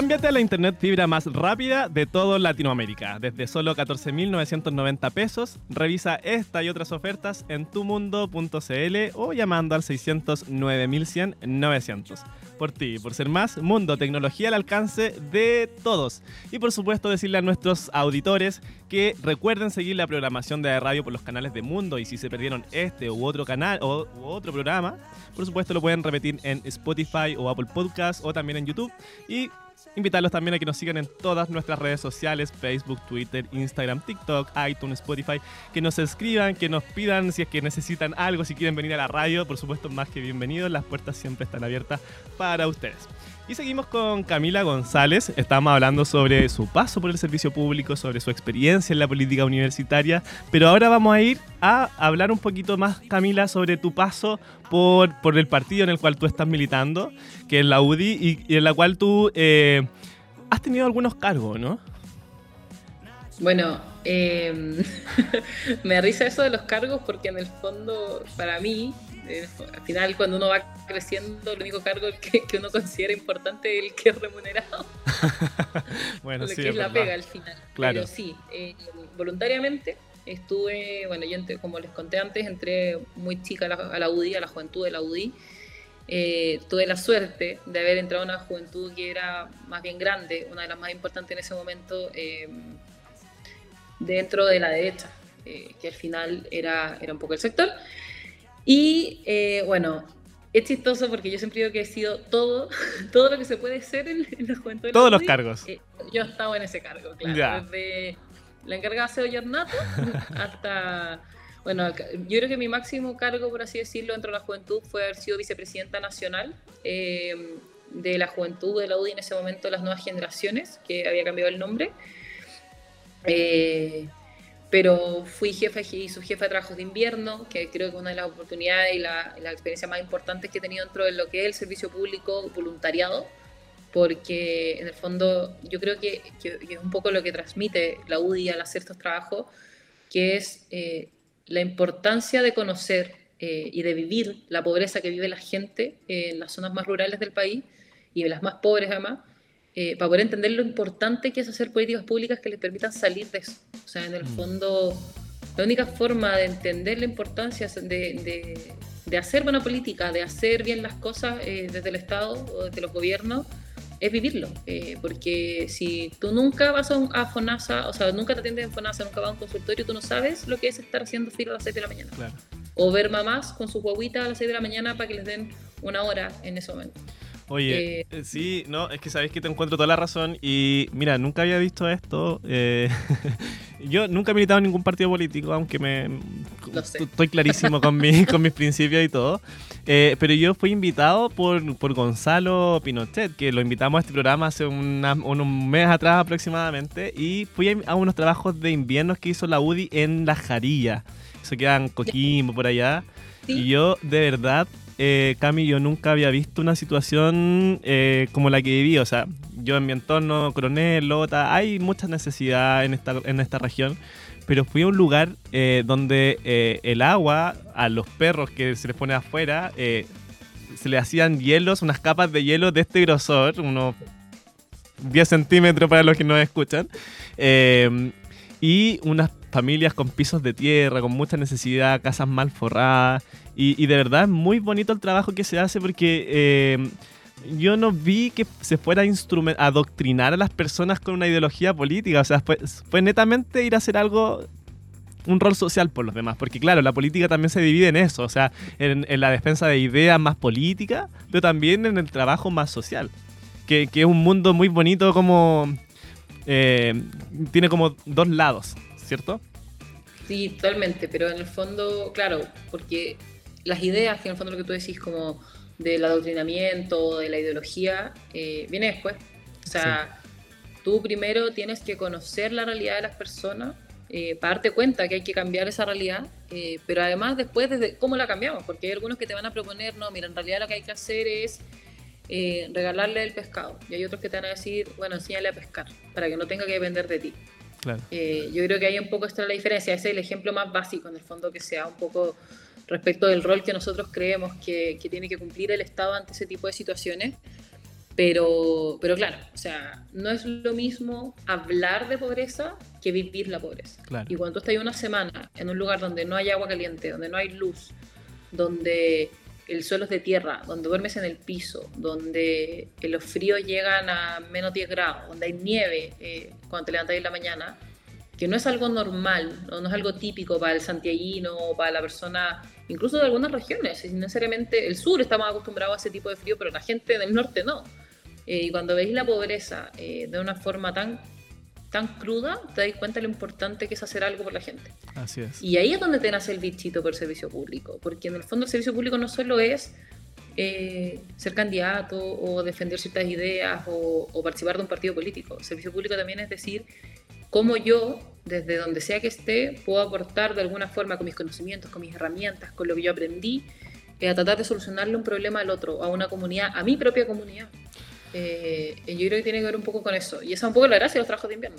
Cámbiate a la internet fibra más rápida de todo Latinoamérica. Desde solo 14.990 pesos, revisa esta y otras ofertas en tumundo.cl o llamando al 609.100-900. Por ti, por ser más, Mundo, tecnología al alcance de todos. Y por supuesto decirle a nuestros auditores que recuerden seguir la programación de radio por los canales de Mundo y si se perdieron este u otro canal o u otro programa, por supuesto lo pueden repetir en Spotify o Apple Podcast o también en YouTube. Y invitarlos también a que nos sigan en todas nuestras redes sociales, Facebook, Twitter, Instagram, TikTok, iTunes, Spotify, que nos escriban, que nos pidan si es que necesitan algo, si quieren venir a la radio, por supuesto más que bienvenidos, las puertas siempre están abiertas para ustedes. Y seguimos con Camila González. Estamos hablando sobre su paso por el servicio público, sobre su experiencia en la política universitaria. Pero ahora vamos a ir a hablar un poquito más, Camila, sobre tu paso por, por el partido en el cual tú estás militando, que es la UDI, y, en la cual tú eh, has tenido algunos cargos, ¿no? Bueno, eh, me risa eso de los cargos porque en el fondo, para mí, eh, al final cuando uno va creciendo, el único cargo que, que uno considera importante es el que es remunerado. bueno, sí, que es la verdad. pega al final. Claro. Pero sí, eh, voluntariamente estuve, bueno, yo entré, como les conté antes, entré muy chica a la, a la UDI, a la juventud de la UDI. Eh, tuve la suerte de haber entrado a una juventud que era más bien grande, una de las más importantes en ese momento eh, dentro de la derecha, eh, que al final era, era un poco el sector. Y eh, bueno, es chistoso porque yo siempre digo que he sido todo, todo lo que se puede ser en, en la juventud. Todos los cargos. eh, yo estaba en ese cargo, claro. Ya. Desde la encargada de ornato hasta. Bueno, yo creo que mi máximo cargo, por así decirlo, dentro de la juventud fue haber sido vicepresidenta nacional eh, de la juventud de la UDI en ese momento, las nuevas generaciones, que había cambiado el nombre. Eh, pero fui jefa y su jefa de trabajos de invierno, que creo que es una de las oportunidades y la, experiencia más importantes que he tenido dentro de lo que es el servicio público voluntariado, porque en el fondo yo creo que, es un poco lo que transmite la UDI al hacer estos trabajos, que es eh, la importancia de conocer eh, y de vivir la pobreza que vive la gente en las zonas más rurales del país y de las más pobres además, eh, para poder entender lo importante que es hacer políticas públicas que les permitan salir de eso. O sea, en el Mm. fondo, la única forma de entender la importancia de, de- de hacer buena política, de hacer bien las cosas eh, desde el Estado o desde los gobiernos, es vivirlo. Eh, porque si tú nunca vas a, un- a FONASA, o sea, nunca te atiendes en FONASA, nunca vas a un consultorio, tú no sabes lo que es estar haciendo fila a las 6 de la mañana. Claro. O ver mamás con sus guaguitas a las 6 de la mañana para que les den una hora en ese momento. Oye, Eh, eh, sí, no, es que sabéis que te encuentro toda la razón y mira, nunca había visto esto. eh, yo nunca he militado en ningún partido político, aunque me estoy clarísimo con, mi- con mis principios y todo. Eh, pero yo fui invitado por, por Gonzalo Pinochet, que lo invitamos a este programa hace una- un, mes atrás aproximadamente, y fui a, unos trabajos de invierno que hizo la UDI en La Jarilla. Eso queda en Coquimbo, por allá. Sí. Y yo, de verdad, eh, Cami, yo nunca había visto una situación eh, como la que viví. O sea, yo en mi entorno, Coronel, Lota, hay mucha necesidad en esta, en esta región. Pero fui a un lugar eh, donde eh, el agua a los perros que se les pone afuera se le hacían hielos, unas capas de hielo de este grosor, unos 10 centímetros para los que no escuchan. Y unas familias con pisos de tierra, con mucha necesidad, casas mal forradas. Y, de verdad es muy bonito el trabajo que se hace porque eh, yo no vi que se fuera a adoctrinar a las personas con una ideología política. O sea, fue, netamente ir a hacer algo, un rol social por los demás. Porque claro, la política también se divide en eso. O sea, en, la defensa de ideas más políticas, pero también en el trabajo más social. Que, que es un mundo muy bonito como... eh, tiene como dos lados, ¿cierto? Sí, totalmente, pero en el fondo, claro, porque las ideas, que en el fondo lo que tú decís como del adoctrinamiento, de la ideología, eh, viene después. O sea, tú primero tienes que conocer la realidad de las personas eh, para darte cuenta que hay que cambiar esa realidad, eh, pero además después desde cómo la cambiamos, porque hay algunos que te van a proponer, no, mira, en realidad lo que hay que hacer es eh, regalarle el pescado, y hay otros que te van a decir, bueno, enséñale a pescar, para que no tenga que depender de ti. Claro. Eh, yo creo que ahí un poco está la diferencia. Ese es el ejemplo más básico, en el fondo, que sea un poco respecto del rol que nosotros creemos que, que tiene que cumplir el Estado ante ese tipo de situaciones. Pero, pero claro, o sea, no es lo mismo hablar de pobreza que vivir la pobreza. Y cuando tú estás una semana en un lugar donde no hay agua caliente, donde no hay luz, donde el suelo es de tierra, donde duermes en el piso, donde los fríos llegan a menos 10 grados, donde hay nieve eh, cuando te levantas en la mañana, que no es algo normal, ¿no? es algo típico para el santiaguino o para la persona, incluso de algunas regiones. Necesariamente el sur está más acostumbrado a ese tipo de frío, pero la gente del norte no. Eh, y cuando veis la pobreza eh, de una forma tan, tan cruda, te dais cuenta de lo importante que es hacer algo por la gente. Así es. Y ahí es donde te nace el bichito por el servicio público, porque en el fondo el servicio público no solo es eh, ser candidato o defender ciertas ideas o, o, participar de un partido político. El servicio público también es decir cómo yo, desde donde sea que esté, puedo aportar de alguna forma con mis conocimientos, con mis herramientas, con lo que yo aprendí, eh, a tratar de solucionarle un problema al otro, a una comunidad, a mi propia comunidad. Eh, yo creo que tiene que ver un poco con eso. Y esa es un poco la gracia de los trabajos de invierno.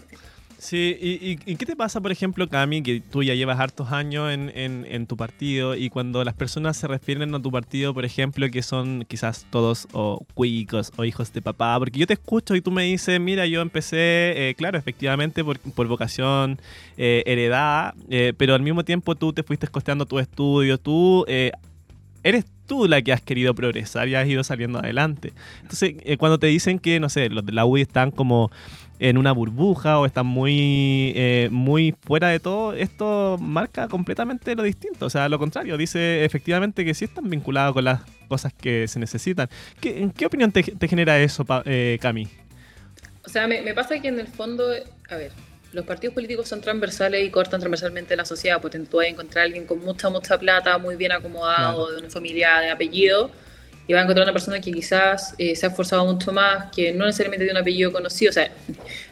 Sí, ¿Y, qué te pasa, por ejemplo, Cami, que tú ya llevas hartos años en, en, tu partido y cuando las personas se refieren a tu partido, por ejemplo, que son quizás todos o cuicos o hijos de papá? Porque yo te escucho y tú me dices, mira, yo empecé, eh, claro, efectivamente por, por vocación eh, heredada, eh, pero al mismo tiempo tú te fuiste costeando tu estudio, tú eh, eres tú la que has querido progresar y has ido saliendo adelante. Entonces, cuando te dicen que, no sé, los de la UI están como en una burbuja o están muy, eh, muy fuera de todo, esto marca completamente lo distinto. O sea, lo contrario, dice efectivamente que sí están vinculados con las cosas que se necesitan. ¿Qué, ¿Qué opinión te, genera eso, eh, Cami? O sea, me, pasa que en el fondo, a ver, los partidos políticos son transversales y cortan transversalmente la sociedad, porque tú vas a encontrar a alguien con mucha, mucha plata, muy bien acomodado, de una familia de apellido, y va a encontrar una persona que quizás eh, se ha esforzado mucho más, que no necesariamente tiene un apellido conocido. O sea,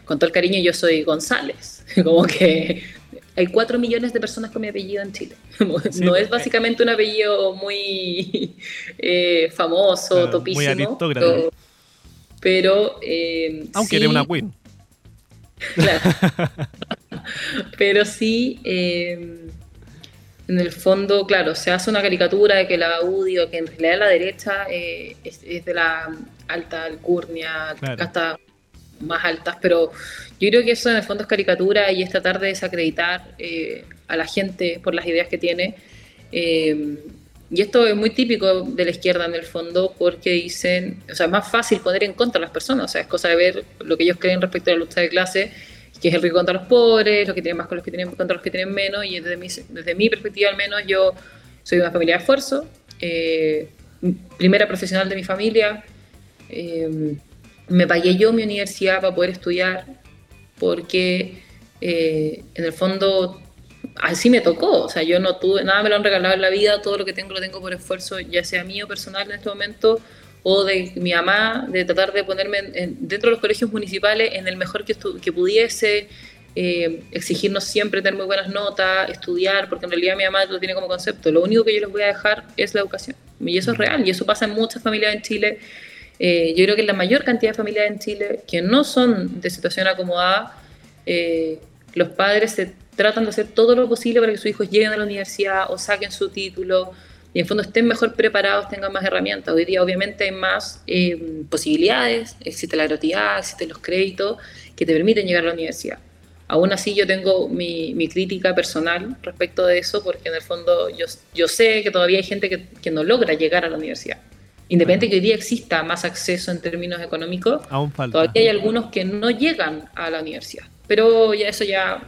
con todo el cariño, yo soy González. Como que hay cuatro millones de personas con mi apellido en Chile. no es básicamente un apellido muy eh, famoso, topísimo. Muy pero, pero eh, Aunque eres una queen. Claro. pero sí en el fondo, claro, se hace una caricatura de que la UDI o que en realidad la derecha eh, es, de la alta alcurnia, hasta más altas, pero yo creo que eso en el fondo es caricatura y es tratar de desacreditar eh, a la gente por las ideas que tiene. Eh, y esto es muy típico de la izquierda en el fondo porque dicen, o sea, es más fácil poner en contra a las personas, o sea, es cosa de ver lo que ellos creen respecto a la lucha de clase que es el rico contra los pobres, los que tienen más con los que tienen, contra los que tienen menos, y desde mi, desde mi perspectiva al menos yo soy una familia de esfuerzo, eh, primera profesional de mi familia, eh, me pagué yo mi universidad para poder estudiar, porque eh, en el fondo así me tocó, o sea, yo no tuve, nada me lo han regalado en la vida, todo lo que tengo lo tengo por esfuerzo, ya sea mío personal en este momento, o de mi mamá, de tratar de ponerme dentro de los colegios municipales en el mejor que, que pudiese, eh, exigirnos siempre tener muy buenas notas, estudiar, porque en realidad mi mamá lo tiene como concepto. Lo único que yo les voy a dejar es la educación. Y eso es real, y eso pasa en muchas familias en Chile. Eh, yo creo que en la mayor cantidad de familias en Chile que no son de situación acomodada, eh, los padres se tratan de hacer todo lo posible para que sus hijos lleguen a la universidad o saquen su título, y en fondo estén mejor preparados, tengan más herramientas. Hoy día obviamente hay más eh, posibilidades, existe la gratuidad, existen los créditos que te permiten llegar a la universidad. Aún así yo tengo mi, mi crítica personal respecto de eso porque en el fondo yo, yo sé que todavía hay gente que, que no logra llegar a la universidad. Independiente de que hoy día exista más acceso en términos económicos, todavía hay algunos que no llegan a la universidad. Pero ya eso ya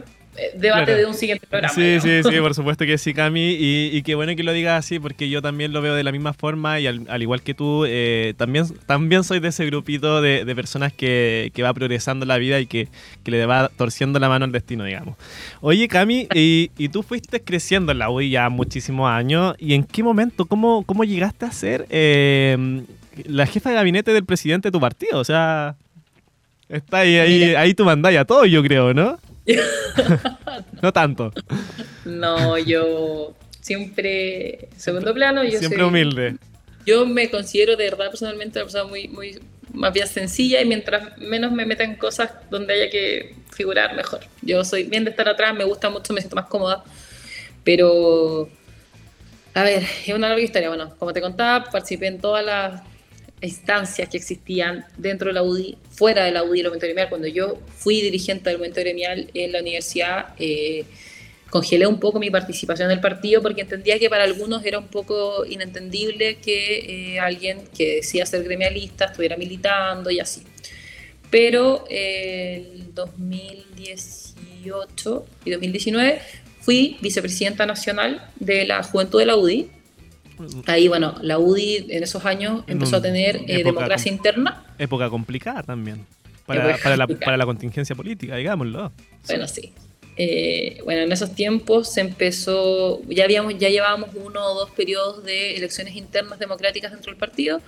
debate de un siguiente programa. Sí, sí, sí, por supuesto que sí, Cami. Y, y qué bueno que lo digas así, porque yo también lo veo de la misma forma y al, igual que tú, eh, también, también soy de ese grupito de, personas que, va progresando la vida y que, le va torciendo la mano al destino, digamos. Oye, Cami, y, tú fuiste creciendo en la UI ya muchísimos años. ¿Y en qué momento, cómo, cómo llegaste a ser eh, la jefa de gabinete del presidente de tu partido? O sea, está ahí, ahí, ahí tu mandalla todo, yo creo, ¿no? no tanto. No, yo siempre, segundo plano, yo siempre humilde. Yo me considero de verdad personalmente una persona muy, muy más bien sencilla y mientras menos me meta en cosas donde haya que figurar, mejor. Yo soy bien de estar atrás, me gusta mucho, me siento más cómoda, pero a ver, es una larga historia. Bueno, como te contaba, participé en todas las instancias que existían dentro de la UDI, fuera de la UDI, el movimiento gremial. Cuando yo fui dirigente del movimiento gremial en la universidad, eh, congelé un poco mi participación en el partido porque entendía que para algunos era un poco inentendible que eh, alguien que decía ser gremialista estuviera militando y así. Pero eh, el 2018 y 2019 fui vicepresidenta nacional de la Juventud de la UDI Ahí, bueno, la UDI en esos años empezó a tener eh, democracia interna. Época complicada también. Para, la, contingencia política, digámoslo. Bueno, sí. Eh, bueno, en esos tiempos se empezó, ya habíamos, ya llevábamos uno o dos periodos de elecciones internas democráticas dentro del partido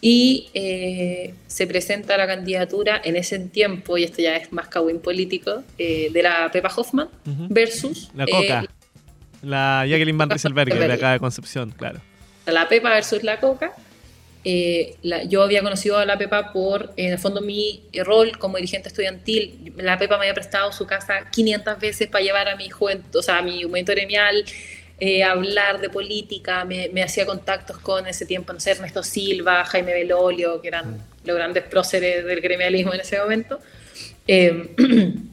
y eh, se presenta la candidatura en ese tiempo, y esto ya es más cagüín político, de la Pepa Hoffman versus la Coca. La Jacqueline Van Rieselberger de acá de Concepción, claro. La Pepa versus la Coca. Eh, yo había conocido a la Pepa por, en el fondo, mi rol como dirigente estudiantil. La Pepa me había prestado su casa 500 veces para llevar a mi juventud, o sea, a mi momento gremial, eh, hablar de política. Me, hacía contactos con ese tiempo, no sé, Ernesto Silva, Jaime Belolio, que eran mm. los grandes próceres del gremialismo en ese momento. Eh,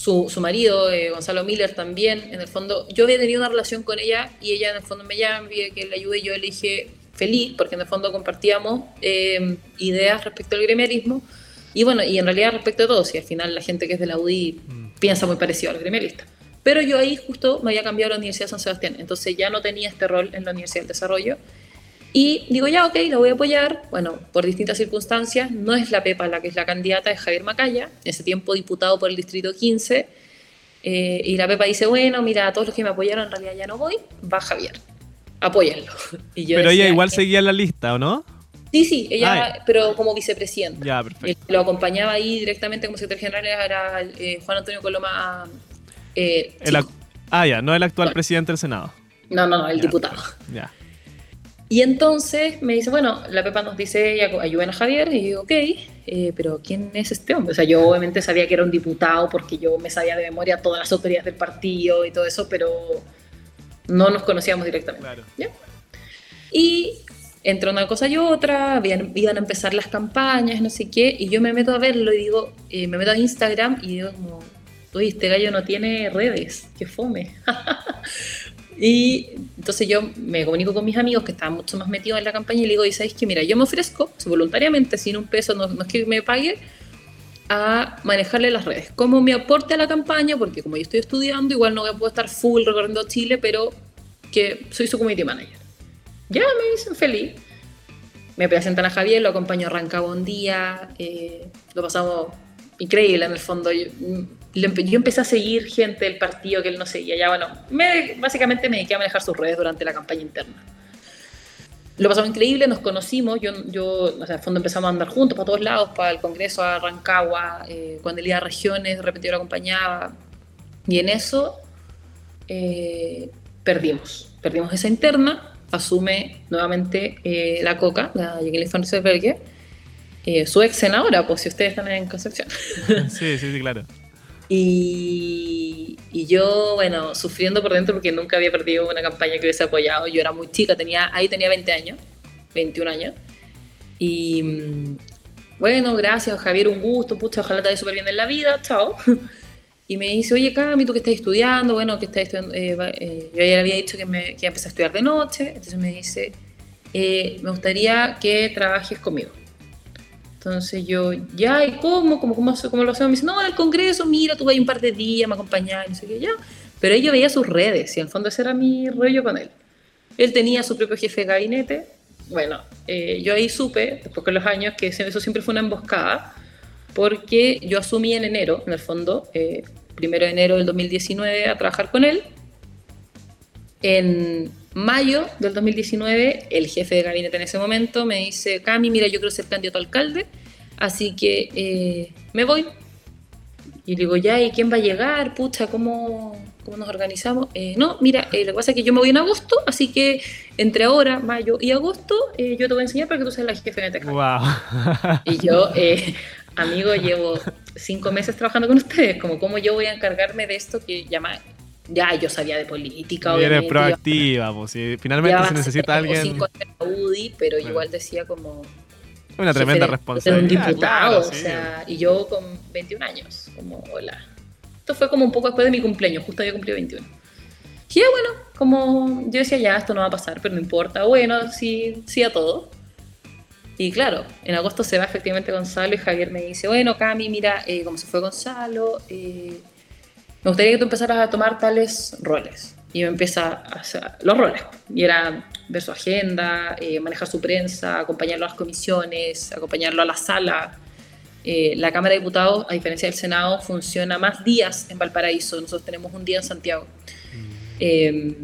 su, su marido, eh, Gonzalo Miller, también, en el fondo, yo había tenido una relación con ella y ella en el fondo me llama, me que le ayude y yo le dije feliz, porque en el fondo compartíamos eh, ideas respecto al gremialismo y bueno, y en realidad respecto a todo, si al final la gente que es de la UDI mm. piensa muy parecido al gremialista. Pero yo ahí justo me había cambiado a la Universidad de San Sebastián, entonces ya no tenía este rol en la Universidad del Desarrollo y digo, ya, ok, la voy a apoyar. Bueno, por distintas circunstancias, no es la Pepa la que es la candidata, es Javier Macaya, en ese tiempo diputado por el Distrito 15. Eh, y la Pepa dice, bueno, mira, a todos los que me apoyaron en realidad ya no voy, va Javier, apóyenlo. pero ella igual seguía en la lista, ¿o no? Sí, sí, ella, ah, pero como vicepresidenta. Ya, perfecto. lo acompañaba ahí directamente como secretario general era eh, Juan Antonio Coloma. Eh, ah, ya, no el actual presidente del Senado. No, no, no, el diputado. Ya. Y entonces me dice, bueno, la Pepa nos dice, ayuden a Javier, y yo, ok, eh, pero ¿quién es este hombre? O sea, yo obviamente sabía que era un diputado porque yo me sabía de memoria todas las autoridades del partido y todo eso, pero no nos conocíamos directamente. Claro. Y entre una cosa y otra, iban a empezar las campañas, no sé qué, y yo me meto a verlo y digo, eh, me meto a Instagram y digo como, uy, este gallo no tiene redes, qué fome. Y entonces yo me comunico con mis amigos que estaban mucho más metidos en la campaña y le digo, y sabes que mira, yo me ofrezco voluntariamente, sin un peso, no, es que me pague, a manejarle las redes. Como mi aporte a la campaña, porque como yo estoy estudiando, igual no poder estar full recorriendo Chile, pero que soy su community manager. Ya me dicen feliz. Me presentan a Javier, lo acompaño a Rancagua un día, eh, lo pasamos increíble en el fondo. Yo, yo empecé a seguir gente del partido que él no seguía. Ya, bueno, me, básicamente me dediqué a manejar sus redes durante la campaña interna. Lo pasamos increíble, nos conocimos. Yo, yo o sea, fondo empezamos a andar juntos para todos lados, para el Congreso, a Rancagua, eh, cuando él iba a regiones, de repente yo lo acompañaba. Y en eso eh, perdimos. Perdimos esa interna. Asume nuevamente eh, la Coca, la Jacqueline Van eh, su ex senadora, pues si ustedes están en Concepción. Sí, sí, sí, claro. Y, yo, bueno, sufriendo por dentro porque nunca había perdido una campaña que hubiese apoyado. Yo era muy chica, tenía, ahí tenía 20 años, 21 años. Y mm, bueno, gracias Javier, un gusto, pucha, ojalá te vaya súper bien en la vida, chao. Y me dice, oye Cami, tú que estás estudiando, bueno, que estás estudiando, eh, eh, yo ya había dicho que, me, que iba a estudiar de noche, entonces me dice, me gustaría que trabajes conmigo. Entonces yo, ya, ¿y cómo? ¿Cómo, cómo, cómo lo hacemos? Me dice, no, en el Congreso, mira, tú vas un par de días, me acompañas, no sé qué, ya. Pero yo veía sus redes y en el fondo ese era mi rollo con él. Él tenía su propio jefe de gabinete. Bueno, eh, yo ahí supe, después de los años, que eso siempre fue una emboscada, porque yo asumí en enero, en el fondo, eh, primero de enero del 2019, a trabajar con él. En mayo del 2019, el jefe de gabinete en ese momento me dice, Cami, mira, yo quiero ser candidato a alcalde, así que eh, me voy. Y digo, ya, ¿y quién va a llegar? Pucha, ¿cómo, cómo nos organizamos? Eh, no, mira, eh, lo que pasa es que yo me voy en agosto, así que entre ahora, mayo y agosto, yo te voy a enseñar para que tú seas la jefe de wow. Y yo, amigo, llevo cinco meses trabajando con ustedes, como cómo yo voy a encargarme de esto que llama ya yo sabía de política, Y eres proactiva, pues, si finalmente se necesita alguien. cinco la UDI, pero Claro. igual decía como... Una tremenda de- responsabilidad. Un diputado, claro, o sí. sea, y yo con 21 años, como, hola. Esto fue como un poco después de mi cumpleaños, justo había cumplido 21. Y ya, bueno, como yo decía, ya, esto no va a pasar, pero no importa, bueno, sí, sí a todo. Y claro, en agosto se va efectivamente Gonzalo y Javier me dice, bueno, Cami, mira, eh, como se fue Gonzalo, eh, me gustaría que tú empezaras a tomar tales roles. Y me empieza a hacer los roles. Y era ver su agenda, eh, manejar su prensa, acompañarlo a las comisiones, acompañarlo a la sala. Eh, la Cámara de Diputados, a diferencia del Senado, funciona más días en Valparaíso. Nosotros tenemos un día en Santiago. Eh,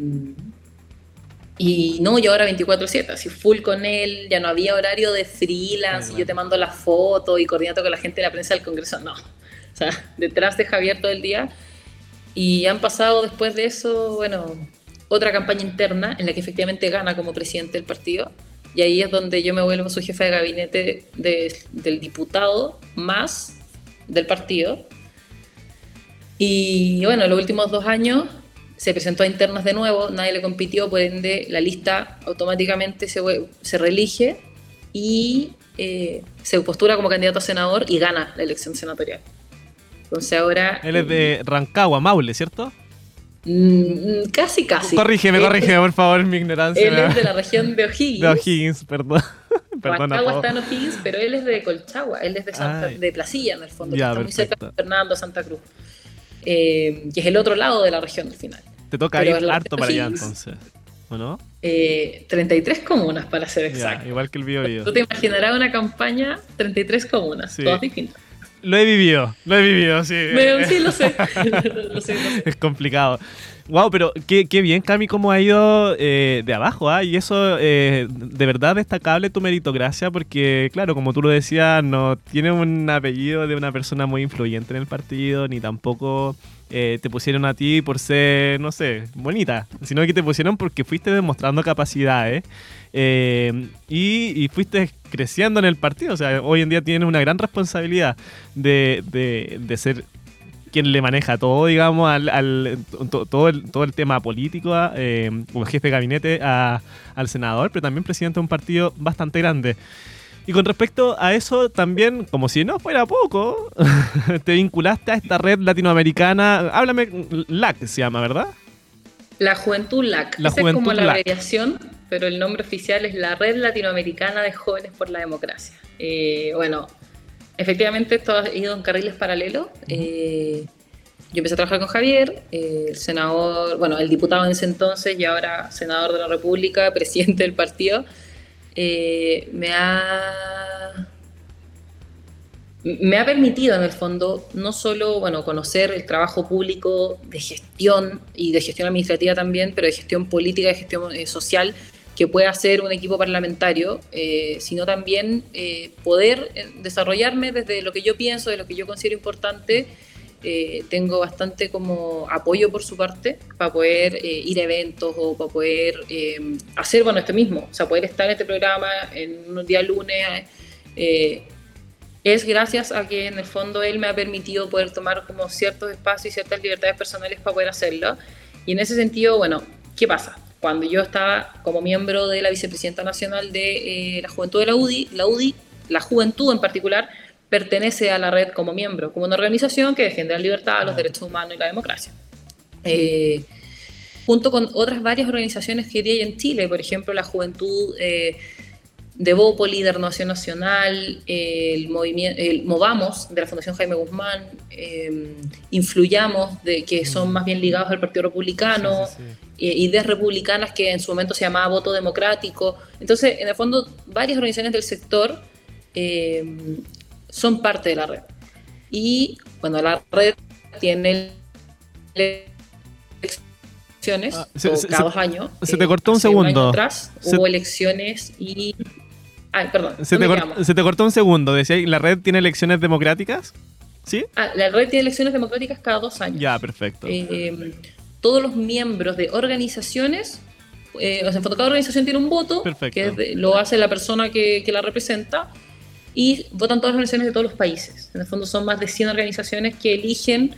y no, yo ahora 24-7, así full con él, ya no había horario de freelance, y yo te mando la foto y coordinato con la gente de la prensa del Congreso, no. O sea, detrás de Javier todo el día. Y han pasado después de eso, bueno, otra campaña interna en la que efectivamente gana como presidente del partido. Y ahí es donde yo me vuelvo su jefe de gabinete de- del diputado más del partido. Y bueno, los últimos dos años se presentó a internas de nuevo, nadie le compitió, por ende la lista automáticamente se, se reelige y eh, se postula como candidato a senador y gana la elección senatorial. Entonces ahora... Él es de Rancagua, Maule, ¿cierto? Mm, casi, casi. Corrígeme, corrígeme, por favor, mi ignorancia. Él es de la región de O'Higgins. De O'Higgins, perdón. Perdona, Rancagua está en O'Higgins, pero él es de Colchagua, él es de, Santa, de Placilla, en el fondo, que Ya, está muy cerca de Fernando, Santa Cruz, eh, que es el otro lado de la región al final. Te toca Pero ir harto para allá entonces. ¿O no? Eh, 33 comunas, para ser Ya, exacto. igual que el Bio Bio. Tú te imaginarás una campaña, 33 comunas, Sí. todas distintas. Lo he vivido, lo he vivido, sí. Me- sí, lo sé. lo sé, lo sé. es complicado. Wow, pero qué, qué bien, Cami, cómo ha ido eh, de abajo, ¿ah? Y eso, eh, de verdad destacable tu meritocracia, porque, claro, como tú lo decías, no tiene un apellido de una persona muy influyente en el partido, ni tampoco eh, te pusieron a ti por ser, no sé, bonita, sino que te pusieron porque fuiste demostrando capacidades eh, y, y fuiste creciendo en el partido. O sea, hoy en día tienes una gran responsabilidad de, de, de ser quien le maneja todo, digamos, al, al- to- todo, el, todo el tema político, eh, como jefe de gabinete a- al senador, pero también presidente de un partido bastante grande. Y con respecto a eso, también, como si no fuera poco, te vinculaste a esta red latinoamericana, háblame, LAC se llama, ¿verdad? La Juventud LAC. La Esa es como Juventud la LAC. abreviación, pero el nombre oficial es la Red Latinoamericana de Jóvenes por la Democracia. Eh, bueno, efectivamente esto ha ido en carriles paralelos. Eh, yo empecé a trabajar con Javier, eh, el senador, bueno, el diputado en ese entonces y ahora senador de la República, presidente del partido. eh, me ha me ha permitido en el fondo no solo bueno, conocer el trabajo público de gestión y de gestión administrativa también, pero de gestión política y de gestión eh, social que puede hacer un equipo parlamentario, eh, sino también eh, poder eh, desarrollarme desde lo que yo pienso, de lo que yo considero importante. Tengo bastante como apoyo por su parte para poder ir a eventos o para poder hacer, bueno, esto mismo, o sea, poder estar en este programa en un día lunes. es gracias a que en el fondo él me ha permitido poder tomar como ciertos espacios y ciertas libertades personales para poder hacerlo. Y en ese sentido, bueno, ¿qué pasa? Cuando yo estaba como miembro de la vicepresidenta nacional de eh, la Juventud de la UDI, la UDI, la juventud en particular, pertenece a la red como miembro, como una organización que defiende la libertad, los derechos humanos y la democracia. Eh, junto con otras varias organizaciones que hay en Chile, por ejemplo, la Juventud eh, de Bópoli, de Renovación Nacional, el, movimiento, el Movamos de la Fundación Jaime Guzmán, Influyamos, de, que son más bien ligados al Partido Republicano, Sí, sí, sí. Eh, ideas republicanas que en su momento se llamaba Voto Democrático. Entonces, en el fondo, varias organizaciones del sector eh, son parte de la red. Y bueno, la red tiene elecciones Ah, se- o cada se- dos años. se te cortó un hace segundo. atrás Se- hubo elecciones y... Ay, perdón. Se te, se te cortó un segundo. Decía, ¿la red tiene elecciones democráticas? ¿Sí? Ah, la red tiene elecciones democráticas cada dos años. Ya, perfecto. Eh, todos los miembros de organizaciones, eh, o sea, en fondo, cada organización tiene un voto, Perfecto. que de- lo hace la persona que, que la representa, y votan todas las organizaciones de todos los países. En el fondo son más de 100 organizaciones que eligen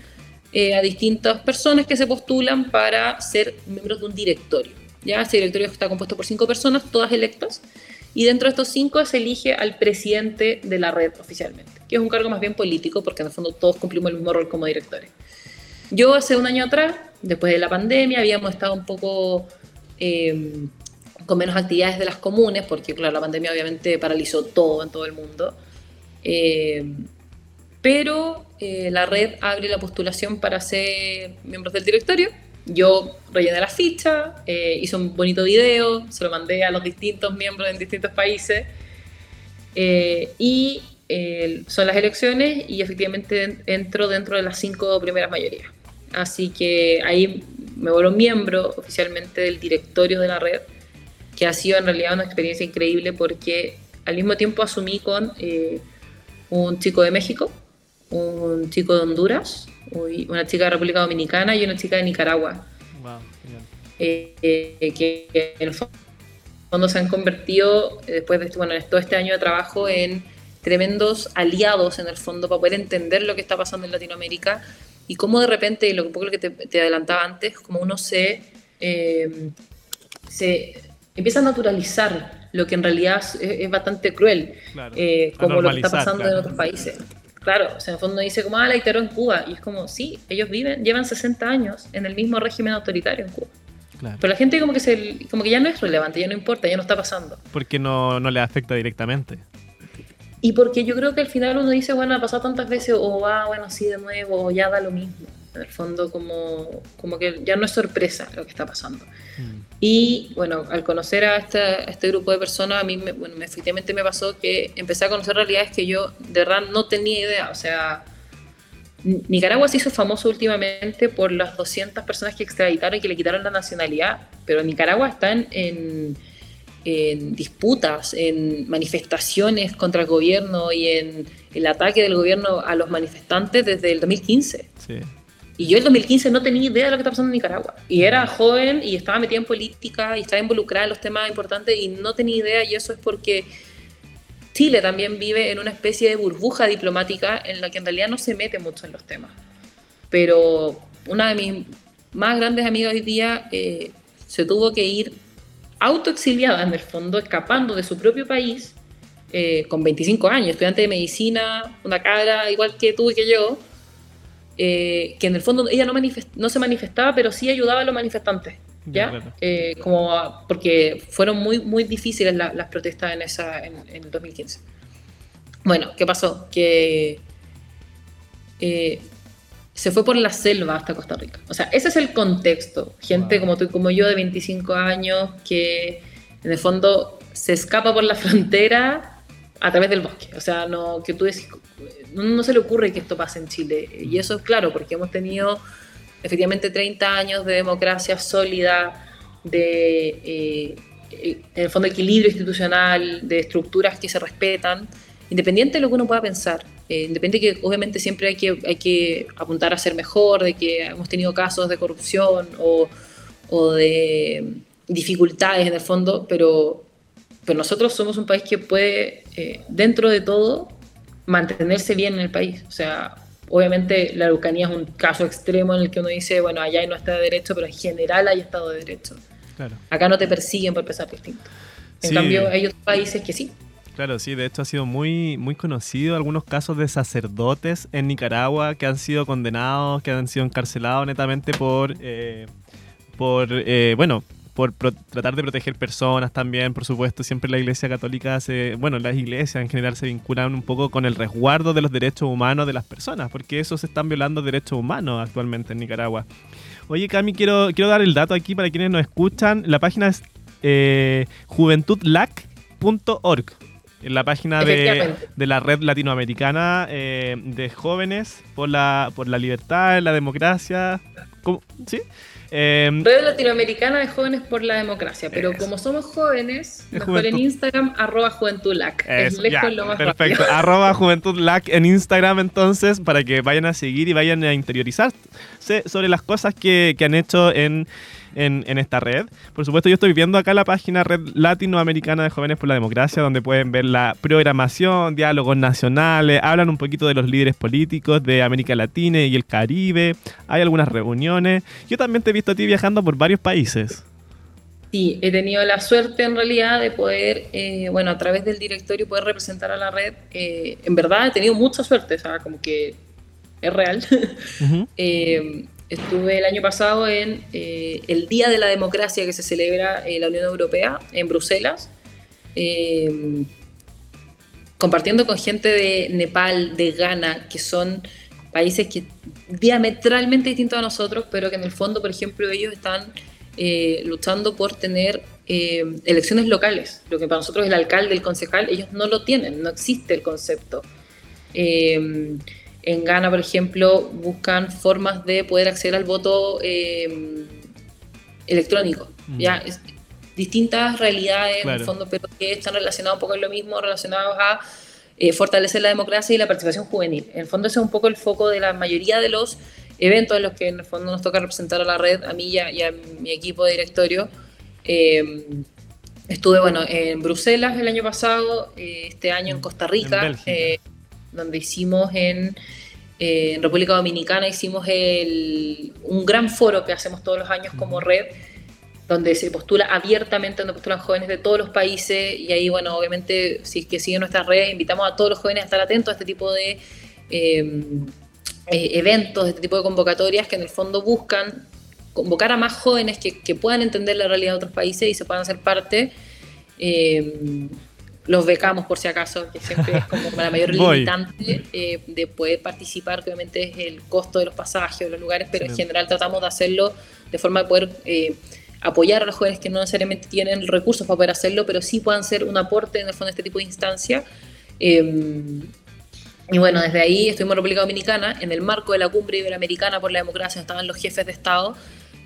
eh, a distintas personas que se postulan para ser miembros de un directorio. Ya ese directorio está compuesto por cinco personas, todas electas, y dentro de estos cinco se elige al presidente de la red oficialmente, que es un cargo más bien político, porque en el fondo todos cumplimos el mismo rol como directores. Yo hace un año atrás, después de la pandemia, habíamos estado un poco eh, con menos actividades de las comunes, porque claro, la pandemia obviamente paralizó todo en todo el mundo. Eh, pero eh, la red abre la postulación para ser miembros del directorio. Yo rellené la ficha, hice un bonito video, se lo mandé a los distintos miembros en distintos países. y son las elecciones y efectivamente entro dentro de las cinco primeras mayorías. Así que ahí me vuelvo miembro oficialmente del directorio de la red que ha sido en realidad una experiencia increíble porque al mismo tiempo asumí con eh, un chico de México, un chico de Honduras, una chica de República Dominicana y una chica de Nicaragua. Eh, eh, que en el fondo se han convertido, después de este, bueno, todo este año de trabajo, en tremendos aliados en el fondo para poder entender lo que está pasando en Latinoamérica y cómo de repente, lo un poco lo que te, adelantaba antes, como uno se, se empieza a naturalizar lo que en realidad es, bastante cruel, eh, como lo que está pasando en otros países. Claro, o sea, en el fondo dice como, ah, la dictadura en Cuba, y es como, sí, ellos viven, llevan 60 años en el mismo régimen autoritario en Cuba. Pero la gente como que, se, como que ya no es relevante, ya no importa, ya no está pasando. Porque no, no le afecta directamente. Y porque yo creo que al final uno dice, bueno, ha pasado tantas veces, o ah, bueno, sí, de nuevo, o ya da lo mismo. En el fondo, como, como que ya no es sorpresa lo que está pasando. Mm. Y bueno, al conocer a, este grupo de personas, a mí me, bueno, efectivamente me pasó que empecé a conocer realidades que yo de verdad no tenía idea. O sea, Nicaragua se hizo famoso últimamente por las 200 personas que extraditaron y que le quitaron la nacionalidad, pero Nicaragua está en, en disputas, en manifestaciones contra el gobierno y en el ataque del gobierno a los manifestantes desde el 2015. Sí. Y yo en el 2015 no tenía idea de lo que estaba pasando en Nicaragua. Y era joven y estaba metida en política y estaba involucrada en los temas importantes y no tenía idea y eso es porque Chile también vive en una especie de burbuja diplomática en la que en realidad no se mete mucho en los temas. Pero una de mis más grandes amigas hoy día eh, se tuvo que ir autoexiliada en el fondo, escapando de su propio país, eh, con 25 años, estudiante de medicina, una cara igual que tú y que yo, eh, que en el fondo ella no, no se manifestaba, pero sí ayudaba a los manifestantes. ¿Ya? Eh, como porque fueron muy, muy difíciles las protestas en, esa, en, el 2015. Bueno, ¿qué pasó? Que se fue por la selva hasta Costa Rica. O sea, ese es el contexto. Gente como tú y como yo de 25 años que en el fondo se escapa por la frontera a través del bosque. O sea, no que tú decís, no, se le ocurre que esto pase en Chile. Y eso es claro, porque hemos tenido efectivamente 30 años de democracia sólida, de, eh, en el fondo, equilibrio institucional, de estructuras que se respetan independiente de lo que uno pueda pensar, eh, independiente que obviamente siempre hay que, hay que apuntar a ser mejor, de que hemos tenido casos de corrupción o, o de dificultades en el fondo, pero, pero nosotros somos un país que puede, eh, dentro de todo, mantenerse bien en el país. O sea, obviamente la Araucanía es un caso extremo en el que uno dice, bueno, allá no está de derecho, pero en general hay Estado de Derecho. Acá no te persiguen por pensar distinto. En cambio, hay otros países que sí. Claro, sí, de hecho ha sido muy, muy conocido algunos casos de sacerdotes en Nicaragua que han sido condenados, que han sido encarcelados netamente por, eh, por eh, bueno, por tratar de proteger personas también, por supuesto, siempre la Iglesia Católica se, bueno, las iglesias en general se vinculan un poco con el resguardo de los derechos humanos de las personas, porque eso se están violando derechos humanos actualmente en Nicaragua. Oye, Cami, quiero, quiero dar el dato aquí para quienes nos escuchan. La página es eh, juventudlac.org en la página de, la red latinoamericana eh, de jóvenes por la, por la libertad, la democracia. ¿Sí? Em, red latinoamericana de jóvenes por la democracia, pero como somos jóvenes, mejor en Instagram, arroba juventudlac. Es lejos lo más Perfecto, arroba juventudlac en Instagram entonces, para que vayan a seguir y vayan a interiorizarse sobre las cosas que, que han hecho en en, en, esta red. Por supuesto, yo estoy viendo acá la página Red Latinoamericana de Jóvenes por la Democracia, donde pueden ver la programación, diálogos nacionales, hablan un poquito de los líderes políticos de América Latina y el Caribe, hay algunas reuniones. Yo también te he visto a ti viajando por varios países. Sí, he tenido la suerte en realidad de poder, eh, bueno, a través del directorio poder representar a la red. Eh, en verdad he tenido mucha suerte, o sea, como que es real. Eh, estuve el año pasado en el Día de la Democracia que se celebra en la Unión Europea en Bruselas, compartiendo con gente de Nepal, de Ghana, que son países que diametralmente distintos a nosotros, pero que en el fondo, por ejemplo, ellos están eh, luchando por tener eh, elecciones locales. Lo que para nosotros el alcalde, el concejal, ellos no lo tienen, no existe el concepto. Eh, en Ghana, por ejemplo, buscan formas de poder acceder al voto electrónico. Mm. ¿ya? distintas realidades en el fondo, pero que están relacionadas un poco con lo mismo, relacionados a fortalecer la democracia y la participación juvenil. En el fondo ese es un poco el foco de la mayoría de los eventos en los que en el fondo nos toca representar a la red, a mí y a, mi equipo de directorio. Eh, estuve bueno, en Bruselas el año pasado, eh, este año en Costa Rica, eh, donde hicimos en, en, República Dominicana, hicimos el, un gran foro que hacemos todos los años como red donde se postula abiertamente, donde postulan jóvenes de todos los países y ahí, bueno, obviamente, si es que siguen nuestras redes, invitamos a todos los jóvenes a estar atentos a este tipo de eh, eventos, este tipo de convocatorias que en el fondo buscan convocar a más jóvenes que, puedan entender la realidad de otros países y se puedan hacer parte. Eh, los becamos por si acaso, que siempre es como la mayor limitante eh, de poder participar, que obviamente es el costo de los pasajes, de los lugares, pero en general tratamos de hacerlo de forma de poder apoyar a los jóvenes que no necesariamente tienen recursos para poder hacerlo, pero sí puedan ser un aporte en el fondo de este tipo de instancia. Y bueno, desde ahí estuvimos en República Dominicana, en el marco de la cumbre iberoamericana por la democracia, estaban los jefes de Estado,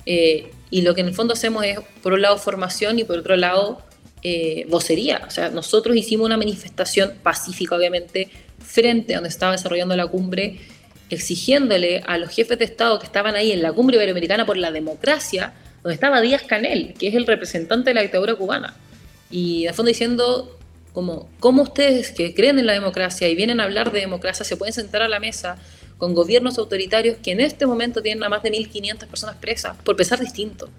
eh, y lo que en el fondo hacemos es, por un lado, formación y por otro lado, eh, vocería. O sea, nosotros hicimos una manifestación pacífica, obviamente, frente a donde estaba desarrollando la cumbre, exigiéndole a los jefes de Estado que estaban ahí en la cumbre iberoamericana por la democracia, donde estaba Díaz Canel, que es el representante de la dictadura cubana. Y de fondo diciendo, como cómo ustedes que creen en la democracia y vienen a hablar de democracia se pueden sentar a la mesa con gobiernos autoritarios que en este momento tienen a más de 1.500 personas presas por pensar distinto.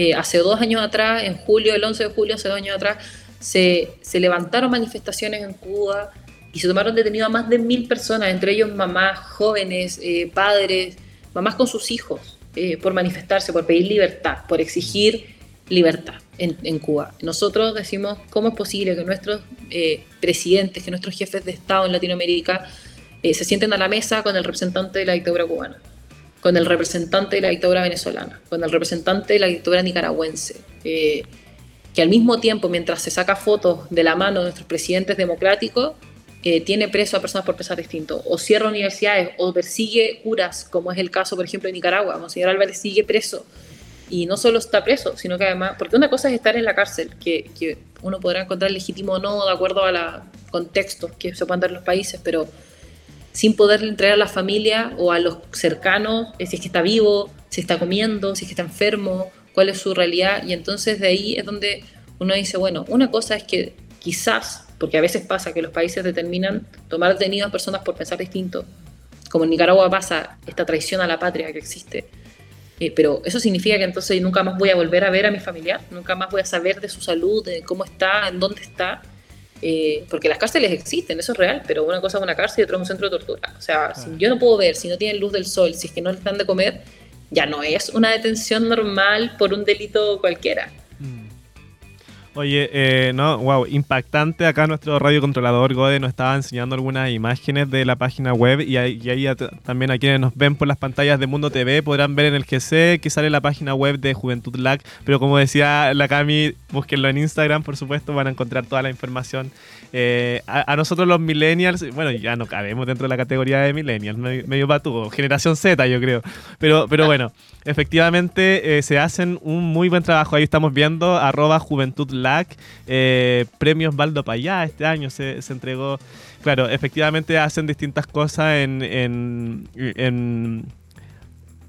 Eh, hace dos años atrás, en julio, el 11 de julio, hace dos años atrás, se, levantaron manifestaciones en Cuba y se tomaron detenidos a más de mil personas, entre ellos mamás, jóvenes, eh, padres, mamás con sus hijos, eh, por manifestarse, por pedir libertad, por exigir libertad en, Cuba. Nosotros decimos cómo es posible que nuestros presidentes, que nuestros jefes de Estado en Latinoamérica se sienten a la mesa con el representante de la dictadura cubana, con el representante de la dictadura venezolana, con el representante de la dictadura nicaragüense. Eh, que al mismo tiempo, mientras se saca fotos de la mano de nuestros presidentes democráticos, tiene preso a personas por pensar distinto, o cierra universidades, o persigue curas, como es el caso, por ejemplo, de Nicaragua. Monseñor Álvarez sigue preso y no solo está preso, sino que además, porque una cosa es estar en la cárcel, que, que uno podrá encontrar legítimo o no, de acuerdo a los contextos que se puedan dar los países, pero sin poderle entregar a la familia o a los cercanos eh, si es que está vivo, si está comiendo, si es que está enfermo, cuál es su realidad. Y entonces de ahí es donde uno dice, bueno, una cosa es que quizás, porque a veces pasa que los países determinan tomar detenidos a personas por pensar distinto, como en Nicaragua pasa esta traición a la patria que existe eh, pero eso significa que entonces nunca más voy a volver a ver a mi familiar, nunca más voy a saber de su salud, de cómo está, en dónde está. Eh, porque las cárceles existen, eso es real, pero una cosa es una cárcel y otra es un centro de tortura. O sea, si yo no puedo ver, si no tienen luz del sol, si es que no les dan de comer, ya no es una detención normal por un delito cualquiera. Oye, eh, no, wow, impactante. Acá nuestro radiocontrolador Gode nos estaba enseñando algunas imágenes de la página web y ahí, también a quienes nos ven por las pantallas de Mundo TV podrán ver en el GC que sale la página web de Juventud LAC. Pero como decía la Cami, búsquenlo en Instagram, por supuesto, van a encontrar toda la información. Eh, a, nosotros los millennials, bueno, ya no cabemos dentro de la categoría de millennials, medio, patudo, generación Z yo creo. Pero, pero bueno, efectivamente eh, se hacen un muy buen trabajo. Ahí estamos viendo arroba Juventud LAC eh, premios Baldo Payá este año se, entregó. Claro, efectivamente hacen distintas cosas en,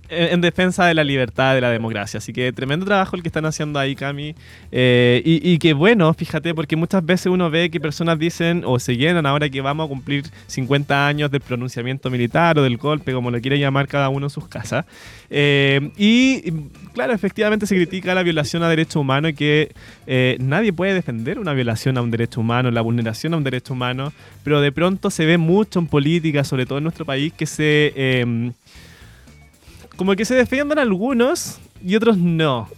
defensa de la libertad, de la democracia. Así que tremendo trabajo el que están haciendo ahí, Cami. Eh, y, y que bueno, fíjate, porque muchas veces uno ve que personas dicen o se llenan ahora que vamos a cumplir 50 años del pronunciamiento militar o del golpe, como lo quiere llamar cada uno en sus casas. Eh, y claro, efectivamente se critica la violación a derechos humanos y que eh, nadie puede defender una violación a un derecho humano, la vulneración a un derecho humano, pero de pronto se ve mucho en política, sobre todo en nuestro país, que se como que se defiendan algunos y otros no.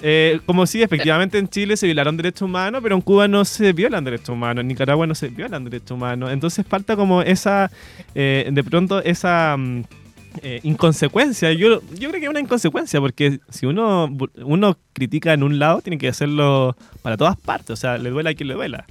Eh, como si efectivamente en Chile se violaron derechos humanos, pero en Cuba no se violan derechos humanos, en Nicaragua no se violan derechos humanos. Entonces falta como esa, eh, de pronto, esa mm, eh, inconsecuencia. Yo, yo creo que es una inconsecuencia, porque si uno, uno critica en un lado, tiene que hacerlo para todas partes, o sea, le duela a quien le duela.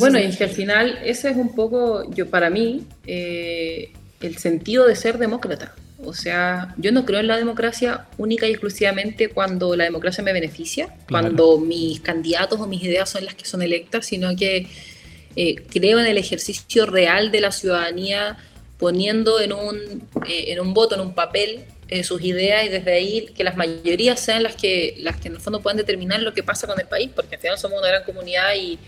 bueno, y es que al final ese es un poco, yo para mí, el sentido de ser demócrata. O sea, yo no creo en la democracia única y exclusivamente cuando la democracia me beneficia, cuando mis candidatos o mis ideas son las que son electas, sino que eh, creo en el ejercicio real de la ciudadanía poniendo en un, eh, en un voto, en un papel, eh, sus ideas y desde ahí que las mayorías sean las que, las que en el fondo puedan determinar lo que pasa con el país, porque al final somos una gran comunidad y,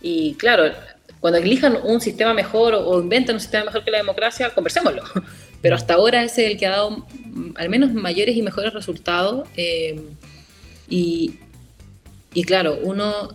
y claro, cuando elijan un sistema mejor o, o inventen un sistema mejor que la democracia, conversémoslo. Pero hasta ahora ese es el que ha dado mm, al menos mayores y mejores resultados. Eh, y, y claro, uno,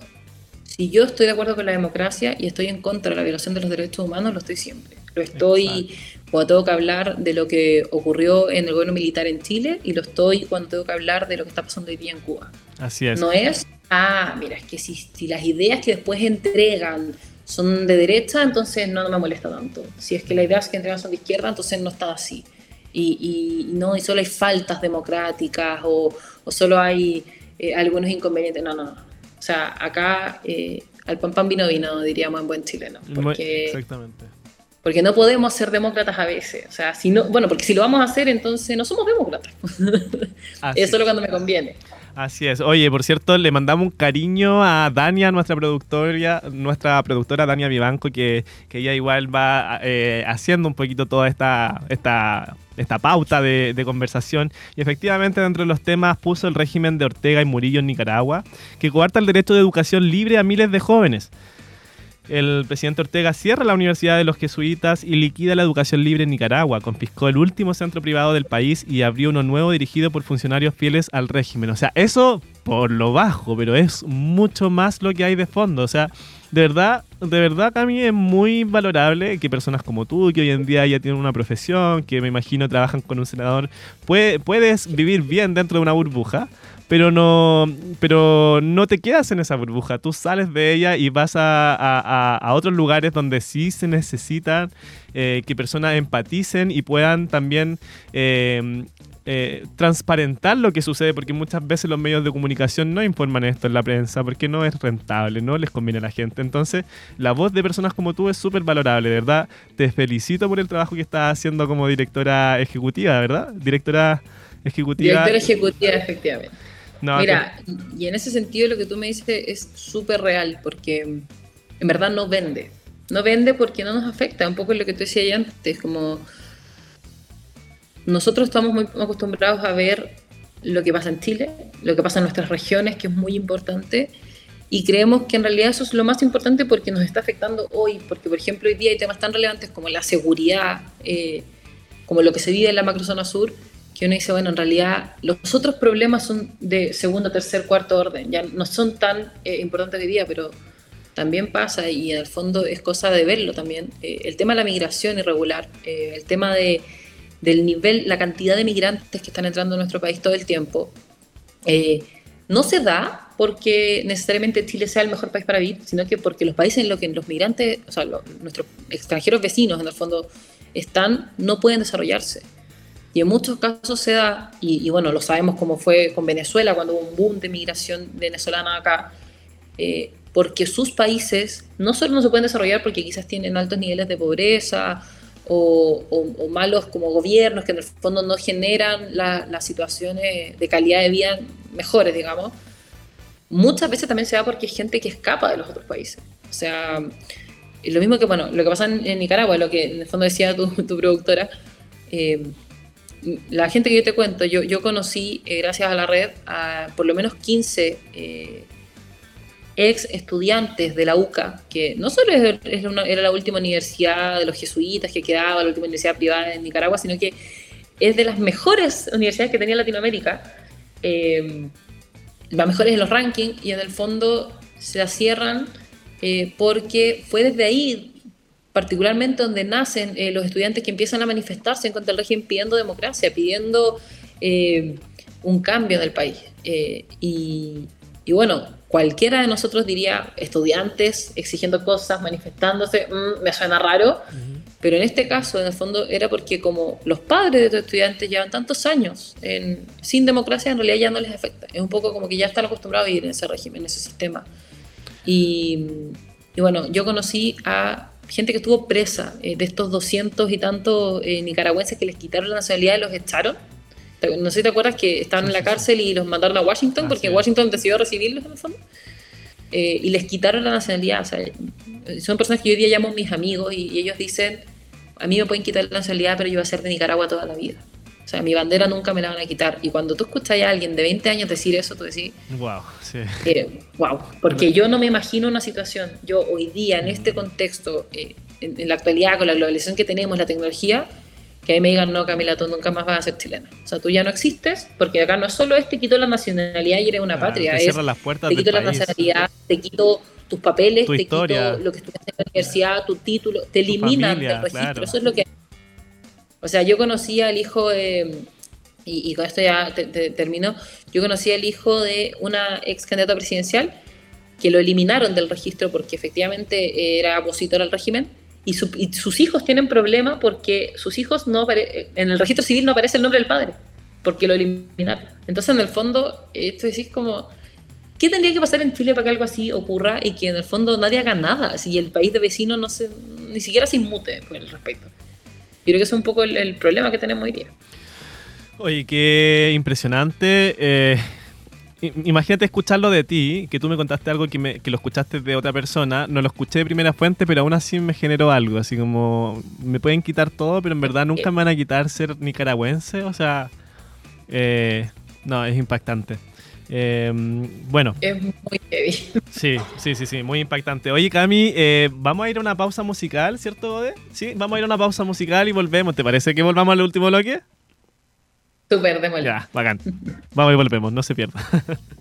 si yo estoy de acuerdo con la democracia y estoy en contra de la violación de los derechos humanos, lo estoy siempre. Lo estoy cuando tengo que hablar de lo que ocurrió en el gobierno militar en Chile y lo estoy cuando tengo que hablar de lo que está pasando hoy día en Cuba. Así es. No es, ah, mira, es que si, si las ideas que después entregan son de derecha, entonces no, me molesta tanto. Si es que las ideas que entregan son de izquierda, entonces no está así. Y, no, y solo hay faltas democráticas o, solo hay eh, algunos inconvenientes. No, no, no. O sea, acá eh, al pan pan vino vino, diríamos en buen chileno. Porque, Exactamente. Porque no podemos ser demócratas a veces. O sea, si no, bueno, porque si lo vamos a hacer, entonces no somos demócratas. Eso es solo cuando me conviene. Así es. Oye, por cierto, le mandamos un cariño a Dania, nuestra productora, nuestra productora Dania Vivanco, que, que ella igual va eh, haciendo un poquito toda esta, esta, esta pauta de, de, conversación. Y efectivamente, dentro de los temas puso el régimen de Ortega y Murillo en Nicaragua, que coarta el derecho de educación libre a miles de jóvenes el presidente Ortega cierra la Universidad de los Jesuitas y liquida la educación libre en Nicaragua, confiscó el último centro privado del país y abrió uno nuevo dirigido por funcionarios fieles al régimen. O sea, eso por lo bajo, pero es mucho más lo que hay de fondo. O sea, de verdad, de verdad a mí es muy valorable que personas como tú, que hoy en día ya tienen una profesión, que me imagino trabajan con un senador, puedes vivir bien dentro de una burbuja pero no, pero no te quedas en esa burbuja, tú sales de ella y vas a, a, otros lugares donde sí se necesitan eh, que personas empaticen y puedan también eh, eh, transparentar lo que sucede, porque muchas veces los medios de comunicación no informan esto en la prensa, porque no es rentable, no les conviene a la gente. Entonces, la voz de personas como tú es súper valorable, verdad. Te felicito por el trabajo que estás haciendo como directora ejecutiva, ¿verdad? Directora ejecutiva. Directora ejecutiva, efectivamente. Mira, y en ese sentido lo que tú me dices es súper real, porque en verdad no vende. No vende porque no nos afecta, un poco lo que tú decías antes, como nosotros estamos muy acostumbrados a ver lo que pasa en Chile, lo que pasa en nuestras regiones, que es muy importante, y creemos que en realidad eso es lo más importante porque nos está afectando hoy, porque por ejemplo hoy día hay temas tan relevantes como la seguridad, eh, como lo que se vive en la macrozona sur, que uno dice, bueno, en realidad los otros problemas son de segundo, tercer, cuarto orden, ya no son tan eh, importantes hoy día, pero también pasa y en el fondo es cosa de verlo también. Eh, el tema de la migración irregular, eh, el tema de, del nivel, la cantidad de migrantes que están entrando a nuestro país todo el tiempo, no se da porque necesariamente Chile sea el mejor país para vivir, sino que porque los países en los que los migrantes, o sea, nuestros extranjeros vecinos en el fondo están, no pueden desarrollarse. Y en muchos casos se da, y, bueno, lo sabemos como fue con Venezuela, cuando hubo un boom de migración venezolana acá, eh, porque sus países no solo no se pueden desarrollar porque quizás tienen altos niveles de pobreza o, malos como gobiernos que en el fondo no generan las situaciones de calidad de vida mejores, digamos, muchas veces también se da porque hay gente que escapa de los otros países. O sea, lo mismo que, bueno, lo que pasa en, Nicaragua, lo que en el fondo decía tu, tu productora, eh, la gente que yo te cuento, yo, yo conocí, eh, gracias a la red, a por lo menos 15 eh, ex estudiantes de la UCA, que no solo era la última universidad de los jesuitas que quedaba, la última universidad privada en Nicaragua, sino que es de las mejores universidades que tenía Latinoamérica, eh, las mejores en los rankings, y en el fondo se la cierran porque fue desde ahí particularmente donde nacen eh, los estudiantes que empiezan a manifestarse en contra del régimen pidiendo democracia, pidiendo eh, un cambio en el país. Eh, y, bueno, cualquiera de nosotros diría estudiantes exigiendo cosas, manifestándose, mm, me suena raro, pero en este caso, en el fondo, era porque como los padres de estos estudiantes llevan tantos años sin democracia, en realidad ya no les afecta. Es un poco como que ya están acostumbrados a vivir en ese régimen, en ese sistema. Y, y bueno, yo conocí a gente que estuvo presa, eh, de estos 200 y tantos eh, nicaragüenses que les quitaron la nacionalidad y los echaron. No sé si te acuerdas que estaban en la cárcel y los mandaron a Washington, porque Washington decidió recibirlos en el fondo. Eh, y les quitaron la nacionalidad. O sea, son personas que yo hoy día llamo mis amigos y, ellos dicen, a mí me pueden quitar la nacionalidad, pero yo voy a ser de Nicaragua toda la vida. O sea, mi bandera nunca me la van a quitar. Y cuando tú escuchas a alguien de 20 años decir eso, tú decís, wow, sí. wow. Porque yo no me imagino una situación, yo hoy día en este contexto, en, la actualidad, con la globalización que tenemos, la tecnología, que a mí me digan, no, Camila, tú nunca más vas a ser chilena. O sea, tú ya no existes, porque acá no solo es te quito la nacionalidad y eres una patria, te es las puertas te quito la nacionalidad, te quito tus papeles, te quito lo que estudiaste en la universidad, tu título, te eliminan del registro. Eso es lo que. O sea, yo conocí al hijo de. Y, con esto ya termino. Yo conocí al hijo de una ex candidata presidencial que lo eliminaron del registro porque efectivamente era opositor al régimen y, sus hijos tienen problema porque sus hijos no en el registro civil no aparece el nombre del padre, porque lo eliminaron. Entonces, en el fondo, esto decís como, ¿qué tendría que pasar en Chile para que algo así ocurra y que en el fondo nadie haga nada? Si el país de vecinos no se, ni siquiera se inmute por el respecto. Creo que ese es un poco el, problema que tenemos hoy día. Oye, qué impresionante. Eh, imagínate escucharlo de ti, que tú me contaste algo que, me, que lo escuchaste de otra persona, no lo escuché de primera fuente, pero aún así me generó algo, así como me pueden quitar todo, pero en verdad nunca me van a quitar ser nicaragüense, o sea, eh, no, es impactante. Em, bueno. Es muy heavy. Sí, sí, sí, sí, muy impactante. Oye, Cami, eh, vamos a ir a una pausa musical, ¿cierto, Ode? Sí, vamos a ir a una pausa musical y volvemos. ¿Te parece que volvamos al último bloque? Súper, démosle. Ya, bacán. Vamos y volvemos, no se pierda.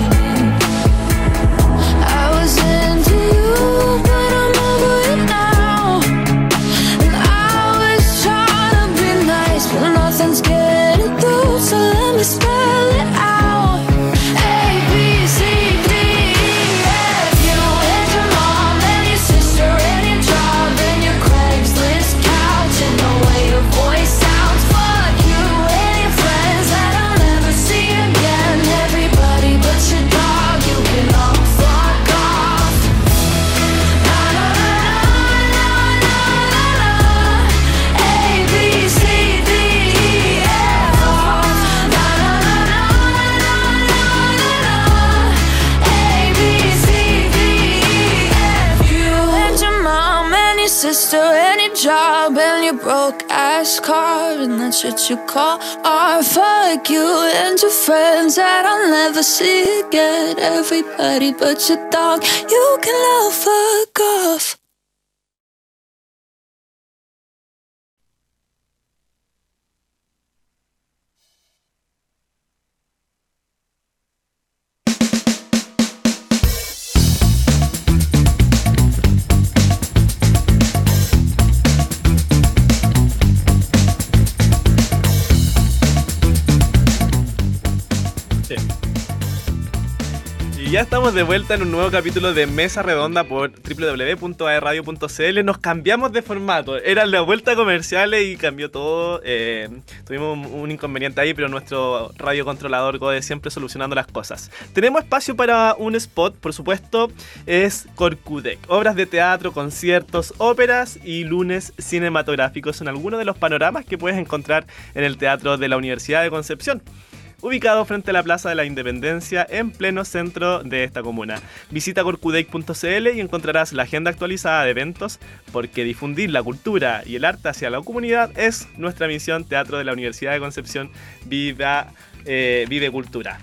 what you call art. Fuck you and your friends that I'll never see again. Everybody but your dog, you can love fuck off. Ya estamos de vuelta en un nuevo capítulo de Mesa Redonda por www.aerradio.cl. Nos cambiamos de formato. Era la vuelta comercial y cambió todo. Eh, tuvimos un inconveniente ahí, pero nuestro radiocontrolador Gode siempre solucionando las cosas. Tenemos espacio para un spot, por supuesto, es Corcudec. Obras de teatro, conciertos, óperas y lunes cinematográficos son algunos de los panoramas que puedes encontrar en el Teatro de la Universidad de Concepción ubicado frente a la Plaza de la Independencia en pleno centro de esta comuna. Visita corcudec.cl y encontrarás la agenda actualizada de eventos, porque difundir la cultura y el arte hacia la comunidad es nuestra misión Teatro de la Universidad de Concepción Viva, eh, Vive Cultura.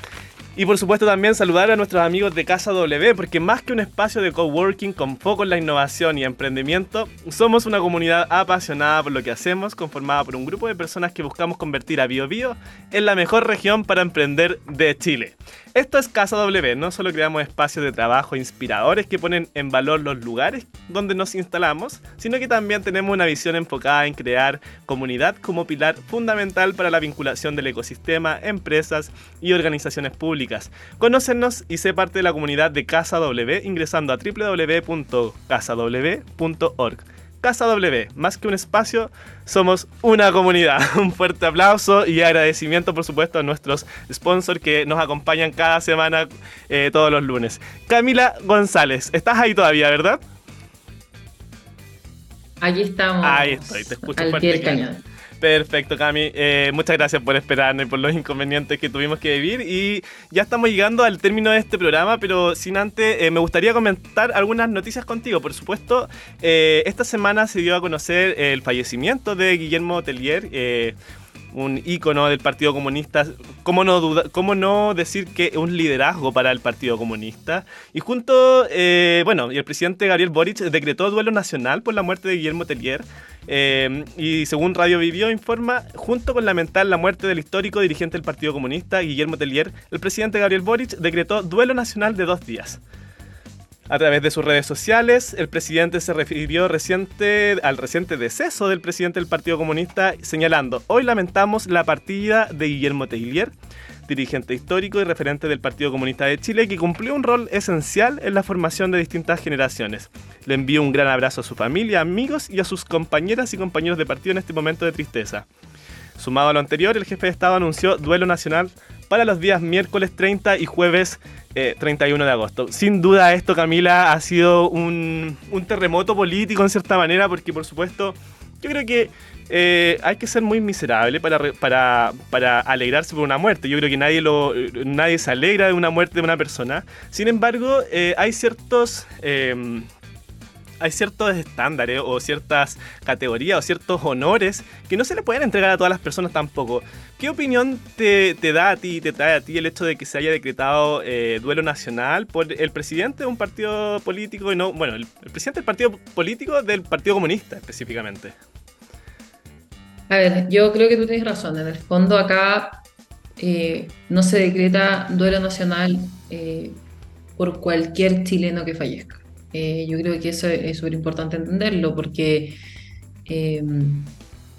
Y por supuesto también saludar a nuestros amigos de Casa W, porque más que un espacio de coworking con foco en la innovación y emprendimiento, somos una comunidad apasionada por lo que hacemos, conformada por un grupo de personas que buscamos convertir a BioBio en la mejor región para emprender de Chile. Esto es Casa W, no solo creamos espacios de trabajo inspiradores que ponen en valor los lugares donde nos instalamos, sino que también tenemos una visión enfocada en crear comunidad como pilar fundamental para la vinculación del ecosistema, empresas y organizaciones públicas. Conócenos y sé parte de la comunidad de Casa W ingresando a www.casaw.org. Casa W, más que un espacio, somos una comunidad. Un fuerte aplauso y agradecimiento, por supuesto, a nuestros sponsors que nos acompañan cada semana, eh, todos los lunes. Camila González, estás ahí todavía, ¿verdad? Allí estamos. Ahí estoy, te escucho al fuerte. cañón. Perfecto, Cami. Eh, muchas gracias por esperarnos y por los inconvenientes que tuvimos que vivir. Y ya estamos llegando al término de este programa, pero sin antes, eh, me gustaría comentar algunas noticias contigo. Por supuesto, eh, esta semana se dio a conocer el fallecimiento de Guillermo Tellier un ícono del Partido Comunista. ¿Cómo no, cómo no decir que es un liderazgo para el Partido Comunista? Y junto, eh, bueno, y el presidente Gabriel Boric decretó duelo nacional por la muerte de Guillermo Tellier. Eh, y según Radio Vivió informa, junto con lamentar la muerte del histórico dirigente del Partido Comunista, Guillermo Tellier, el presidente Gabriel Boric decretó duelo nacional de dos días. A través de sus redes sociales, el presidente se refirió reciente, al reciente deceso del presidente del Partido Comunista, señalando, hoy lamentamos la partida de Guillermo Teillier, dirigente histórico y referente del Partido Comunista de Chile, que cumplió un rol esencial en la formación de distintas generaciones. Le envío un gran abrazo a su familia, amigos y a sus compañeras y compañeros de partido en este momento de tristeza. Sumado a lo anterior, el jefe de Estado anunció duelo nacional para los días miércoles 30 y jueves 31 eh, de agosto. Sin duda esto, Camila, ha sido un, terremoto político en cierta manera, porque por supuesto yo creo que eh, hay que ser muy miserable para, para, para, alegrarse por una muerte. Yo creo que nadie, lo, nadie se alegra de una muerte de una persona. Sin embargo, eh, hay ciertos hay ciertos estándares o ciertas categorías o ciertos honores que no se le pueden entregar a todas las personas tampoco. ¿Qué opinión te, da a ti, te trae a ti el hecho de que se haya decretado eh, duelo nacional por el presidente de un partido político y no, bueno, el, presidente del partido político del Partido Comunista específicamente? A ver, yo creo que tú tienes razón. En el fondo acá eh, no se decreta duelo nacional eh, por cualquier chileno que fallezca. Eh, yo creo que eso es súper importante entenderlo porque eh,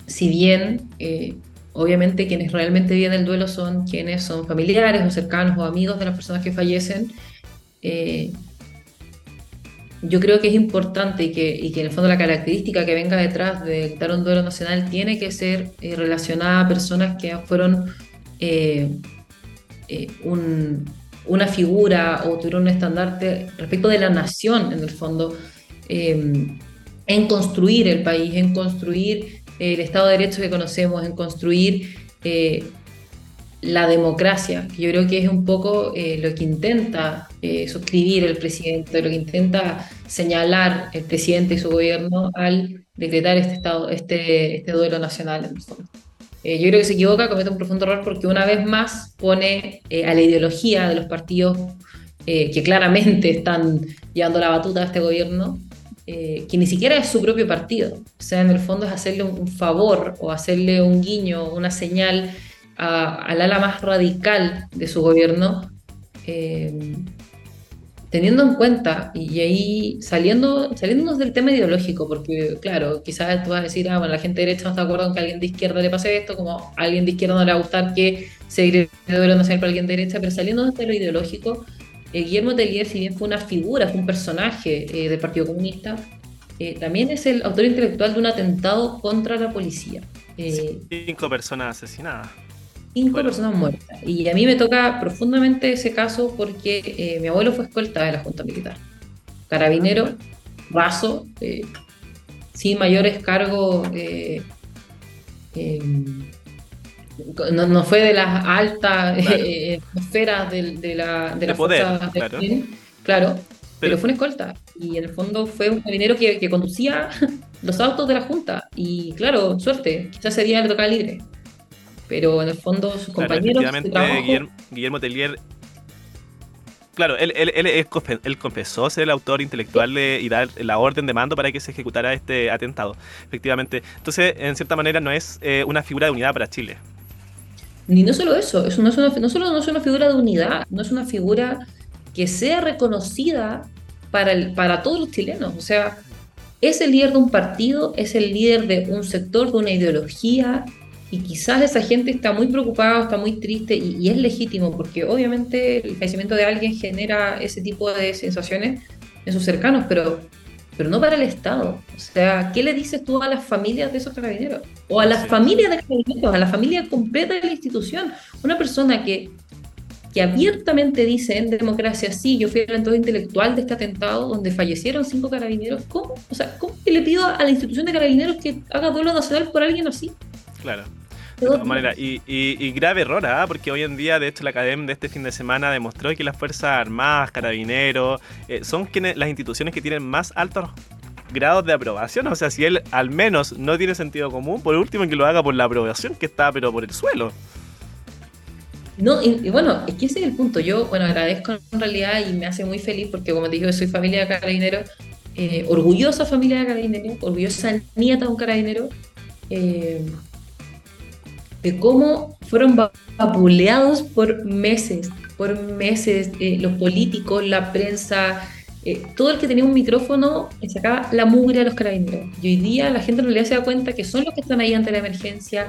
si bien eh, obviamente quienes realmente viven el duelo son quienes son familiares o cercanos o amigos de las personas que fallecen, yo creo que es importante y que, y que, en el fondo la característica que venga detrás de dar un duelo nacional tiene que ser relacionada a personas que fueron un, una figura o tuvieron un estandarte respecto de la nación, en el fondo, em, en construir el país, en construir el Estado de Derecho que conocemos, en construir eh, la democracia, que yo creo que es un poco eh, lo que intenta eh, suscribir el presidente, lo que intenta señalar el presidente y su gobierno al decretar este, estado, este, este duelo nacional en el fondo. Eh, yo creo que se equivoca, comete un profundo error porque una vez más pone a la ideología de los partidos que claramente están llevando la batuta a este gobierno, que ni siquiera es su propio partido. O sea, en el fondo es hacerle un favor o hacerle un guiño, una señal al ala más radical de su gobierno, eh, teniendo en cuenta, y ahí saliendo, saliéndonos del tema ideológico, porque claro, quizás tú vas a decir, ah, bueno, la gente derecha no está de acuerdo con que a alguien de izquierda le pase esto, como a alguien de izquierda no le va a gustar que se de duelo nacional para alguien de derecha, pero saliendo de lo ideológico, eh, Guillermo Tellier, si bien fue una figura, fue un personaje eh, del Partido Comunista, también es el autor intelectual de un atentado contra la policía. Cinco personas asesinadas cinco personas muertas. Y a mí me toca profundamente ese caso porque eh, mi abuelo fue escolta de la Junta Militar. Carabinero, vaso, eh, sin mayores cargos. Eh, no, fue de las altas esferas de, la, de, poder, claro. claro pero, fue un escolta. Y en el fondo fue un carabinero que, que conducía los autos de la Junta. Y claro, suerte, quizás ese día le tocaba libre pero en el fondo sus compañeros. Guillermo, Guillermo Tellier claro, él, él, él, confesó ser el autor intelectual de, y dar la orden de mando para que se ejecutara este atentado. Efectivamente. Entonces, en cierta manera, no es eh, una figura de unidad para Chile. Ni no solo eso, es no, no solo no es una figura de unidad, no es una figura que sea reconocida para, el, para todos los chilenos. O sea, es el líder de un partido, es el líder de un sector, de una ideología, y quizás esa gente está muy preocupada, está muy triste y, es legítimo porque obviamente el fallecimiento de alguien genera ese tipo de sensaciones en sus cercanos, pero, pero no para el Estado. O sea, ¿qué le dices tú a las familias de esos carabineros? O a las familias de carabineros, a la familia completa de la institución. Una persona que, que abiertamente dice en democracia, sí, yo fui el autor intelectual de este atentado donde fallecieron cinco carabineros, ¿cómo? O sea, ¿cómo que le pido a la institución de carabineros que haga duelo nacional por alguien así? Claro. De todas maneras, y, grave error, ¿ah? porque hoy en día, de hecho, la academia de este fin de semana demostró que las Fuerzas Armadas, Carabineros, eh, son quienes, las instituciones que tienen más altos grados de aprobación. O sea, si él al menos no tiene sentido común, por último que lo haga por la aprobación que está, pero por el suelo. No, y, bueno, es que ese es el punto. Yo, bueno, agradezco en realidad y me hace muy feliz porque, como te digo, soy familia de carabineros, eh, orgullosa familia de carabineros, orgullosa nieta de un carabinero. Eh, de cómo fueron vapuleados por meses, por meses, eh, los políticos, la prensa, eh, todo el que tenía un micrófono sacaba la mugre a los carabineros. Y hoy día la gente en realidad se da cuenta que son los que están ahí ante la emergencia,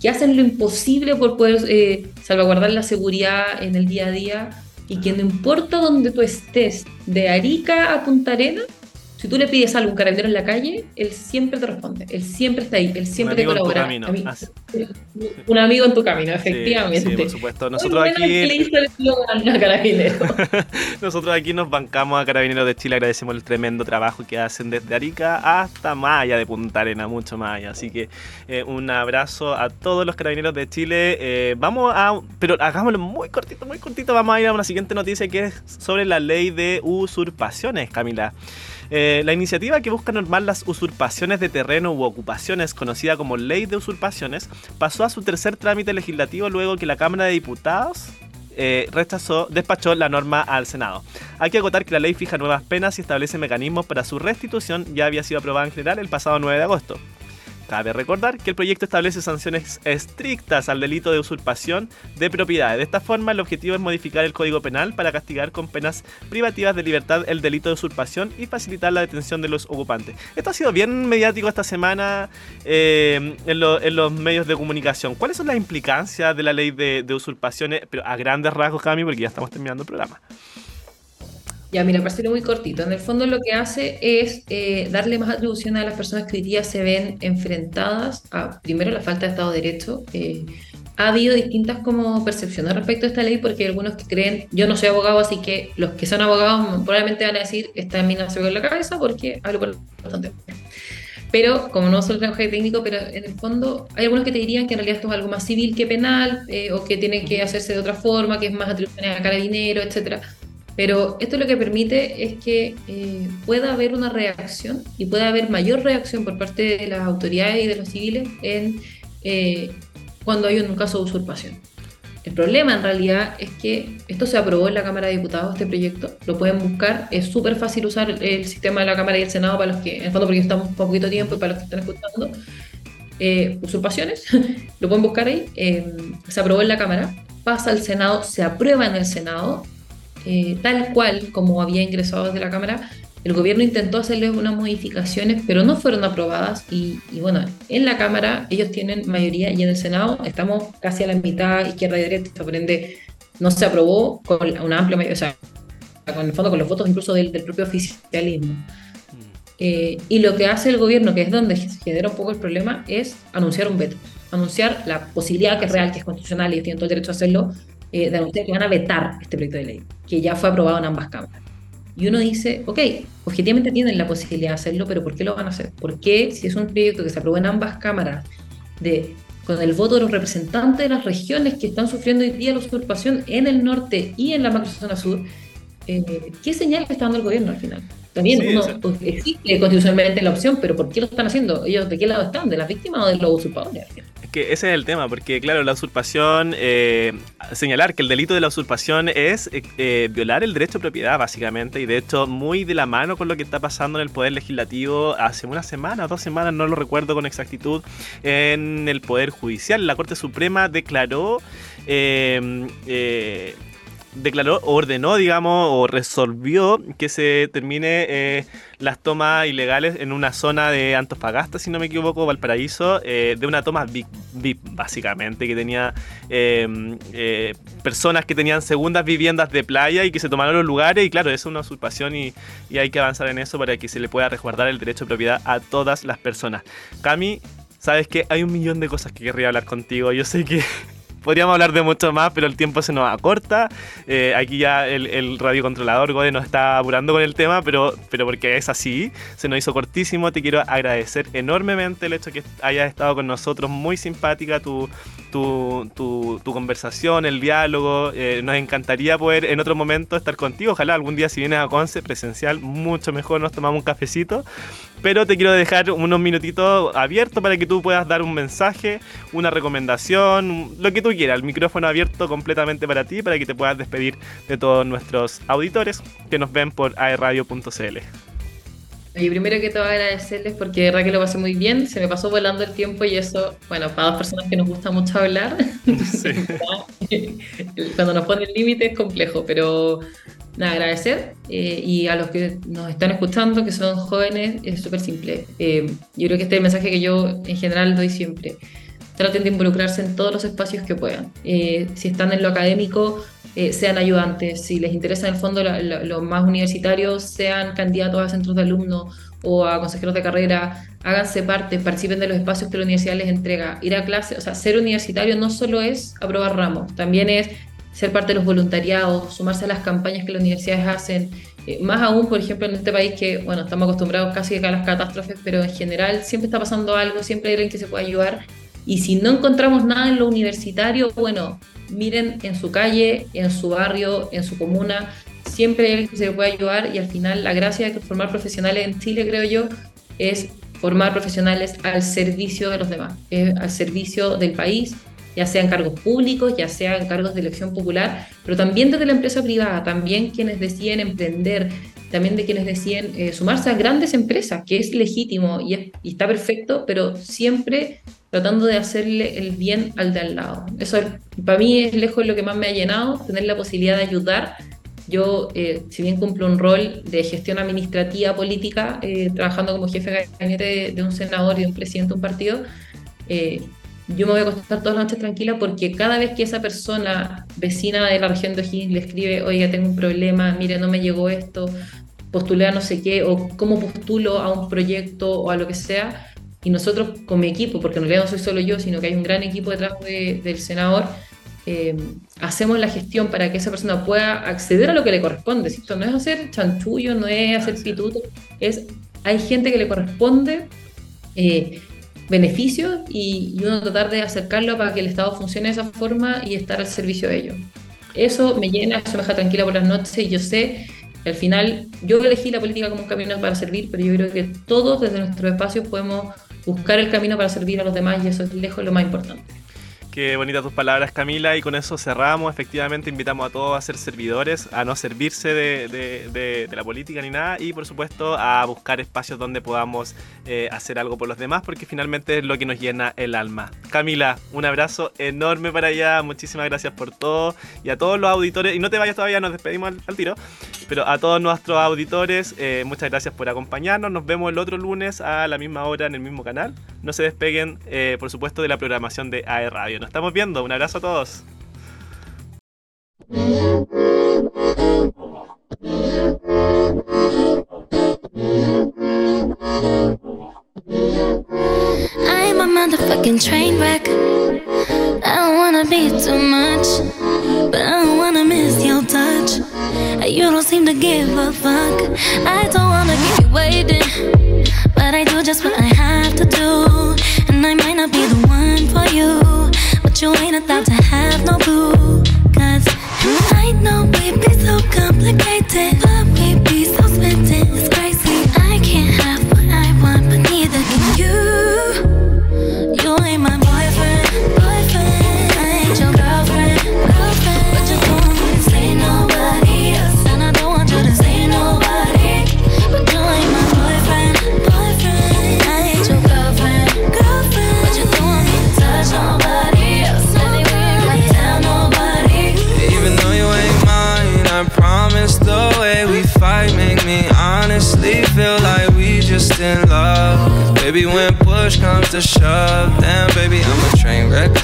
que hacen lo imposible por poder eh, salvaguardar la seguridad en el día a día y que no importa dónde tú estés, de Arica a Punta Arenas, si tú le pides algo a un carabinero en la calle, él siempre te responde, él siempre está ahí, él siempre te colabora. Un amigo en tu camino, efectivamente. Sí, por supuesto. Nosotros aquí. Nosotros aquí nos bancamos a Carabineros de Chile, agradecemos el tremendo trabajo que hacen desde Arica hasta Maya de Punta Arena, mucho más Así que eh, un abrazo a todos los Carabineros de Chile. Eh, vamos a. Pero hagámoslo muy cortito, muy cortito. Vamos a ir a una siguiente noticia que es sobre la ley de usurpaciones, Camila. Eh, la iniciativa que busca normar las usurpaciones de terreno u ocupaciones, conocida como Ley de Usurpaciones, pasó a su tercer trámite legislativo luego que la Cámara de Diputados eh, rechazó, despachó la norma al Senado. Hay que acotar que la ley fija nuevas penas y establece mecanismos para su restitución, ya había sido aprobada en general el pasado 9 de agosto. Cabe recordar que el proyecto establece sanciones estrictas al delito de usurpación de propiedad. De esta forma, el objetivo es modificar el Código Penal para castigar con penas privativas de libertad el delito de usurpación y facilitar la detención de los ocupantes. Esto ha sido bien mediático esta semana eh, en, los medios de comunicación. ¿Cuáles son las implicancias de la ley de, de usurpaciones? Pero a grandes rasgos, Cami, porque ya estamos terminando el programa. Ya, mira, para muy cortito, en el fondo lo que hace es eh, darle más atribución a las personas que hoy día se ven enfrentadas a, primero, la falta de Estado de Derecho. Eh, ha habido distintas como percepciones respecto a esta ley porque hay algunos que creen, yo no soy abogado, así que los que son abogados probablemente van a decir, esta mina se en la cabeza porque hablo por bastante. pero como no soy lenguaje técnico, pero en el fondo hay algunos que te dirían que en realidad esto es algo más civil que penal, eh, o que tiene que hacerse de otra forma, que es más atribuciones a carabinero, etcétera. Pero esto lo que permite es que eh, pueda haber una reacción y pueda haber mayor reacción por parte de las autoridades y de los civiles en, eh, cuando hay un caso de usurpación. El problema en realidad es que esto se aprobó en la Cámara de Diputados, este proyecto, lo pueden buscar, es súper fácil usar el sistema de la Cámara y el Senado para los que, en el fondo porque estamos un poquito tiempo y para los que están escuchando, eh, usurpaciones, lo pueden buscar ahí, se aprobó en la Cámara, pasa al Senado, se aprueba en el Senado eh, tal cual como había ingresado desde la Cámara, el gobierno intentó hacerle unas modificaciones, pero no fueron aprobadas. Y, bueno, en la Cámara ellos tienen mayoría y en el Senado estamos casi a la mitad, izquierda y derecha. Por ende, no se aprobó con una amplia mayoría, o sea, con el fondo con los votos incluso del, propio oficialismo. Mm. Eh, y lo que hace el gobierno, que es donde se genera un poco el problema, es anunciar un veto. Anunciar la posibilidad que es real, que es constitucional y ellos tienen todo el derecho a hacerlo, eh, de anunciar que van a vetar este proyecto de ley, que ya fue aprobado en ambas cámaras. Y uno dice, ok, objetivamente tienen la posibilidad de hacerlo, pero ¿por qué lo van a hacer? ¿Por qué si es un proyecto que se aprobó en ambas cámaras de, con el voto de los representantes de las regiones que están sufriendo hoy día la usurpación en el norte y en la macrozona sur, eh, ¿qué señal está dando el gobierno al final? También uno, existe constitucionalmente la opción, pero ¿por qué lo están haciendo? ¿Ellos de qué lado están? ¿De las víctimas o de los usurpadores? Que ese es el tema, porque claro, la usurpación, eh, señalar que el delito de la usurpación es eh, eh, violar el derecho de propiedad, básicamente, y de hecho muy de la mano con lo que está pasando en el Poder Legislativo hace una semana o dos semanas, no lo recuerdo con exactitud, en el Poder Judicial. La Corte Suprema declaró declaró, ordenó, digamos, o resolvió que se termine eh, las tomas ilegales en una zona de Antofagasta, si no me equivoco, Valparaíso, eh, de una toma VIP, básicamente, que tenía em, eh, personas que tenían segundas viviendas de playa y que se tomaron los lugares, y claro, es una usurpación y, y hay que avanzar en eso para que se le pueda resguardar el derecho de propiedad a todas las personas. Cami, sabes que hay un millón de cosas que querría hablar contigo, yo sé que podríamos hablar de mucho más, pero el tiempo se nos acorta. Eh, aquí ya el, radiocontrolador Gode nos está apurando con el tema, pero, pero porque es así, se nos hizo cortísimo. Te quiero agradecer enormemente el hecho que hayas estado con nosotros, muy simpática tu, tu, tu, conversación, el diálogo. Eh, nos encantaría poder en otro momento estar contigo. Ojalá algún día si vienes a Conce presencial, mucho mejor nos tomamos un cafecito. Pero te quiero dejar unos minutitos abiertos para que tú puedas dar un mensaje, una recomendación, lo que tú quieras. El micrófono abierto completamente para ti, para que te puedas despedir de todos nuestros auditores que nos ven por aerradio.cl. Oye, primero que todo agradecerles porque de verdad que lo pasé muy bien, se me pasó volando el tiempo y eso, bueno, para dos personas que nos gusta mucho hablar, cuando nos pone el límite es complejo, pero nada, agradecer eh, y a los que nos están escuchando, que son jóvenes, es súper simple. Eh, yo creo que este es el mensaje que yo en general doy siempre. Traten de involucrarse en todos los espacios que puedan. Eh, si están en lo académico, eh, sean ayudantes, si les interesa en el fondo los más universitarios, sean candidatos a centros de alumnos o a consejeros de carrera, háganse parte, participen de los espacios que la universidad les entrega, ir a clase, o sea, ser universitario no solo es aprobar ramos, también es ser parte de los voluntariados, sumarse a las campañas que las universidades hacen, eh, más aún, por ejemplo, en este país que, bueno, estamos acostumbrados casi a las catástrofes, pero en general siempre está pasando algo, siempre hay alguien que se puede ayudar, y si no encontramos nada en lo universitario, bueno, miren en su calle, en su barrio, en su comuna, siempre se puede ayudar y al final la gracia de formar profesionales en Chile, creo yo, es formar profesionales al servicio de los demás, al servicio del país, ya sean cargos públicos, ya sean cargos de elección popular, pero también desde la empresa privada, también quienes deciden emprender, también de quienes deciden eh, sumarse a grandes empresas, que es legítimo y, y está perfecto, pero siempre tratando de hacerle el bien al de al lado. Eso para mí es lejos lo que más me ha llenado, tener la posibilidad de ayudar. Yo, eh, si bien cumplo un rol de gestión administrativa política, eh, trabajando como jefe de gabinete de, un senador y de un presidente de un partido, eh, yo me voy a acostar todas las noches tranquila porque cada vez que esa persona vecina de la región de O'Higgins le escribe, oiga, tengo un problema, mire, no me llegó esto, postulé a no sé qué, o cómo postulo a un proyecto o a lo que sea, y nosotros con mi equipo, porque en realidad no soy solo yo, sino que hay un gran equipo detrás del senador, eh, hacemos la gestión para que esa persona pueda acceder a lo que le corresponde. Esto no es hacer chanchullo, no es hacer pituto, es hay gente que le corresponde eh, beneficios y, y, uno tratar de acercarlo para que el Estado funcione de esa forma y estar al servicio de ellos. Eso me llena, eso me deja tranquila por las noches y yo sé al final yo elegí la política como un camino para servir, pero yo creo que todos desde nuestros espacios podemos buscar el camino para servir a los demás y eso es lejos lo más importante. Qué bonitas tus palabras, Camila. Y con eso cerramos. Efectivamente, invitamos a todos a ser servidores, a no servirse de, la política ni nada. Y por supuesto, a buscar espacios donde podamos eh, hacer algo por los demás, porque finalmente es lo que nos llena el alma. Camila, un abrazo enorme para allá. Muchísimas gracias por todo. Y a todos los auditores, y no te vayas todavía, nos despedimos al, tiro. Pero a todos nuestros auditores, eh, muchas gracias por acompañarnos. Nos vemos el otro lunes a la misma hora en el mismo canal. No se despeguen, eh, por supuesto, de la programación de AE Radio. Nos estamos viendo. Un abrazo a todos. I'm a motherfucking train wreck. I don't wanna be too much, but I don't wanna miss your touch. You don't seem to give a fuck. I don't wanna keep waiting, but I do just what I have to do. About to have no clue.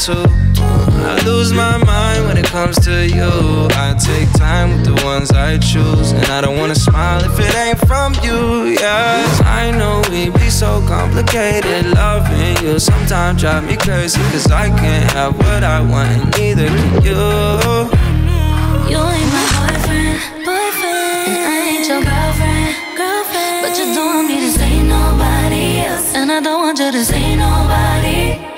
Too. I lose my mind when it comes to you. I take time with the ones I choose, and I don't wanna smile if it ain't from you. Yes, I know we be so complicated. Loving you sometimes drive me crazy, cause I can't have what I want, and neither can you. You ain't my want to say nobody else. And I want to say nobody. Ain't boyfriend, boyfriend. Your girlfriend, girlfriend. But you don't want me to touch nobody else. Nobody. I don't wanna you, but I can't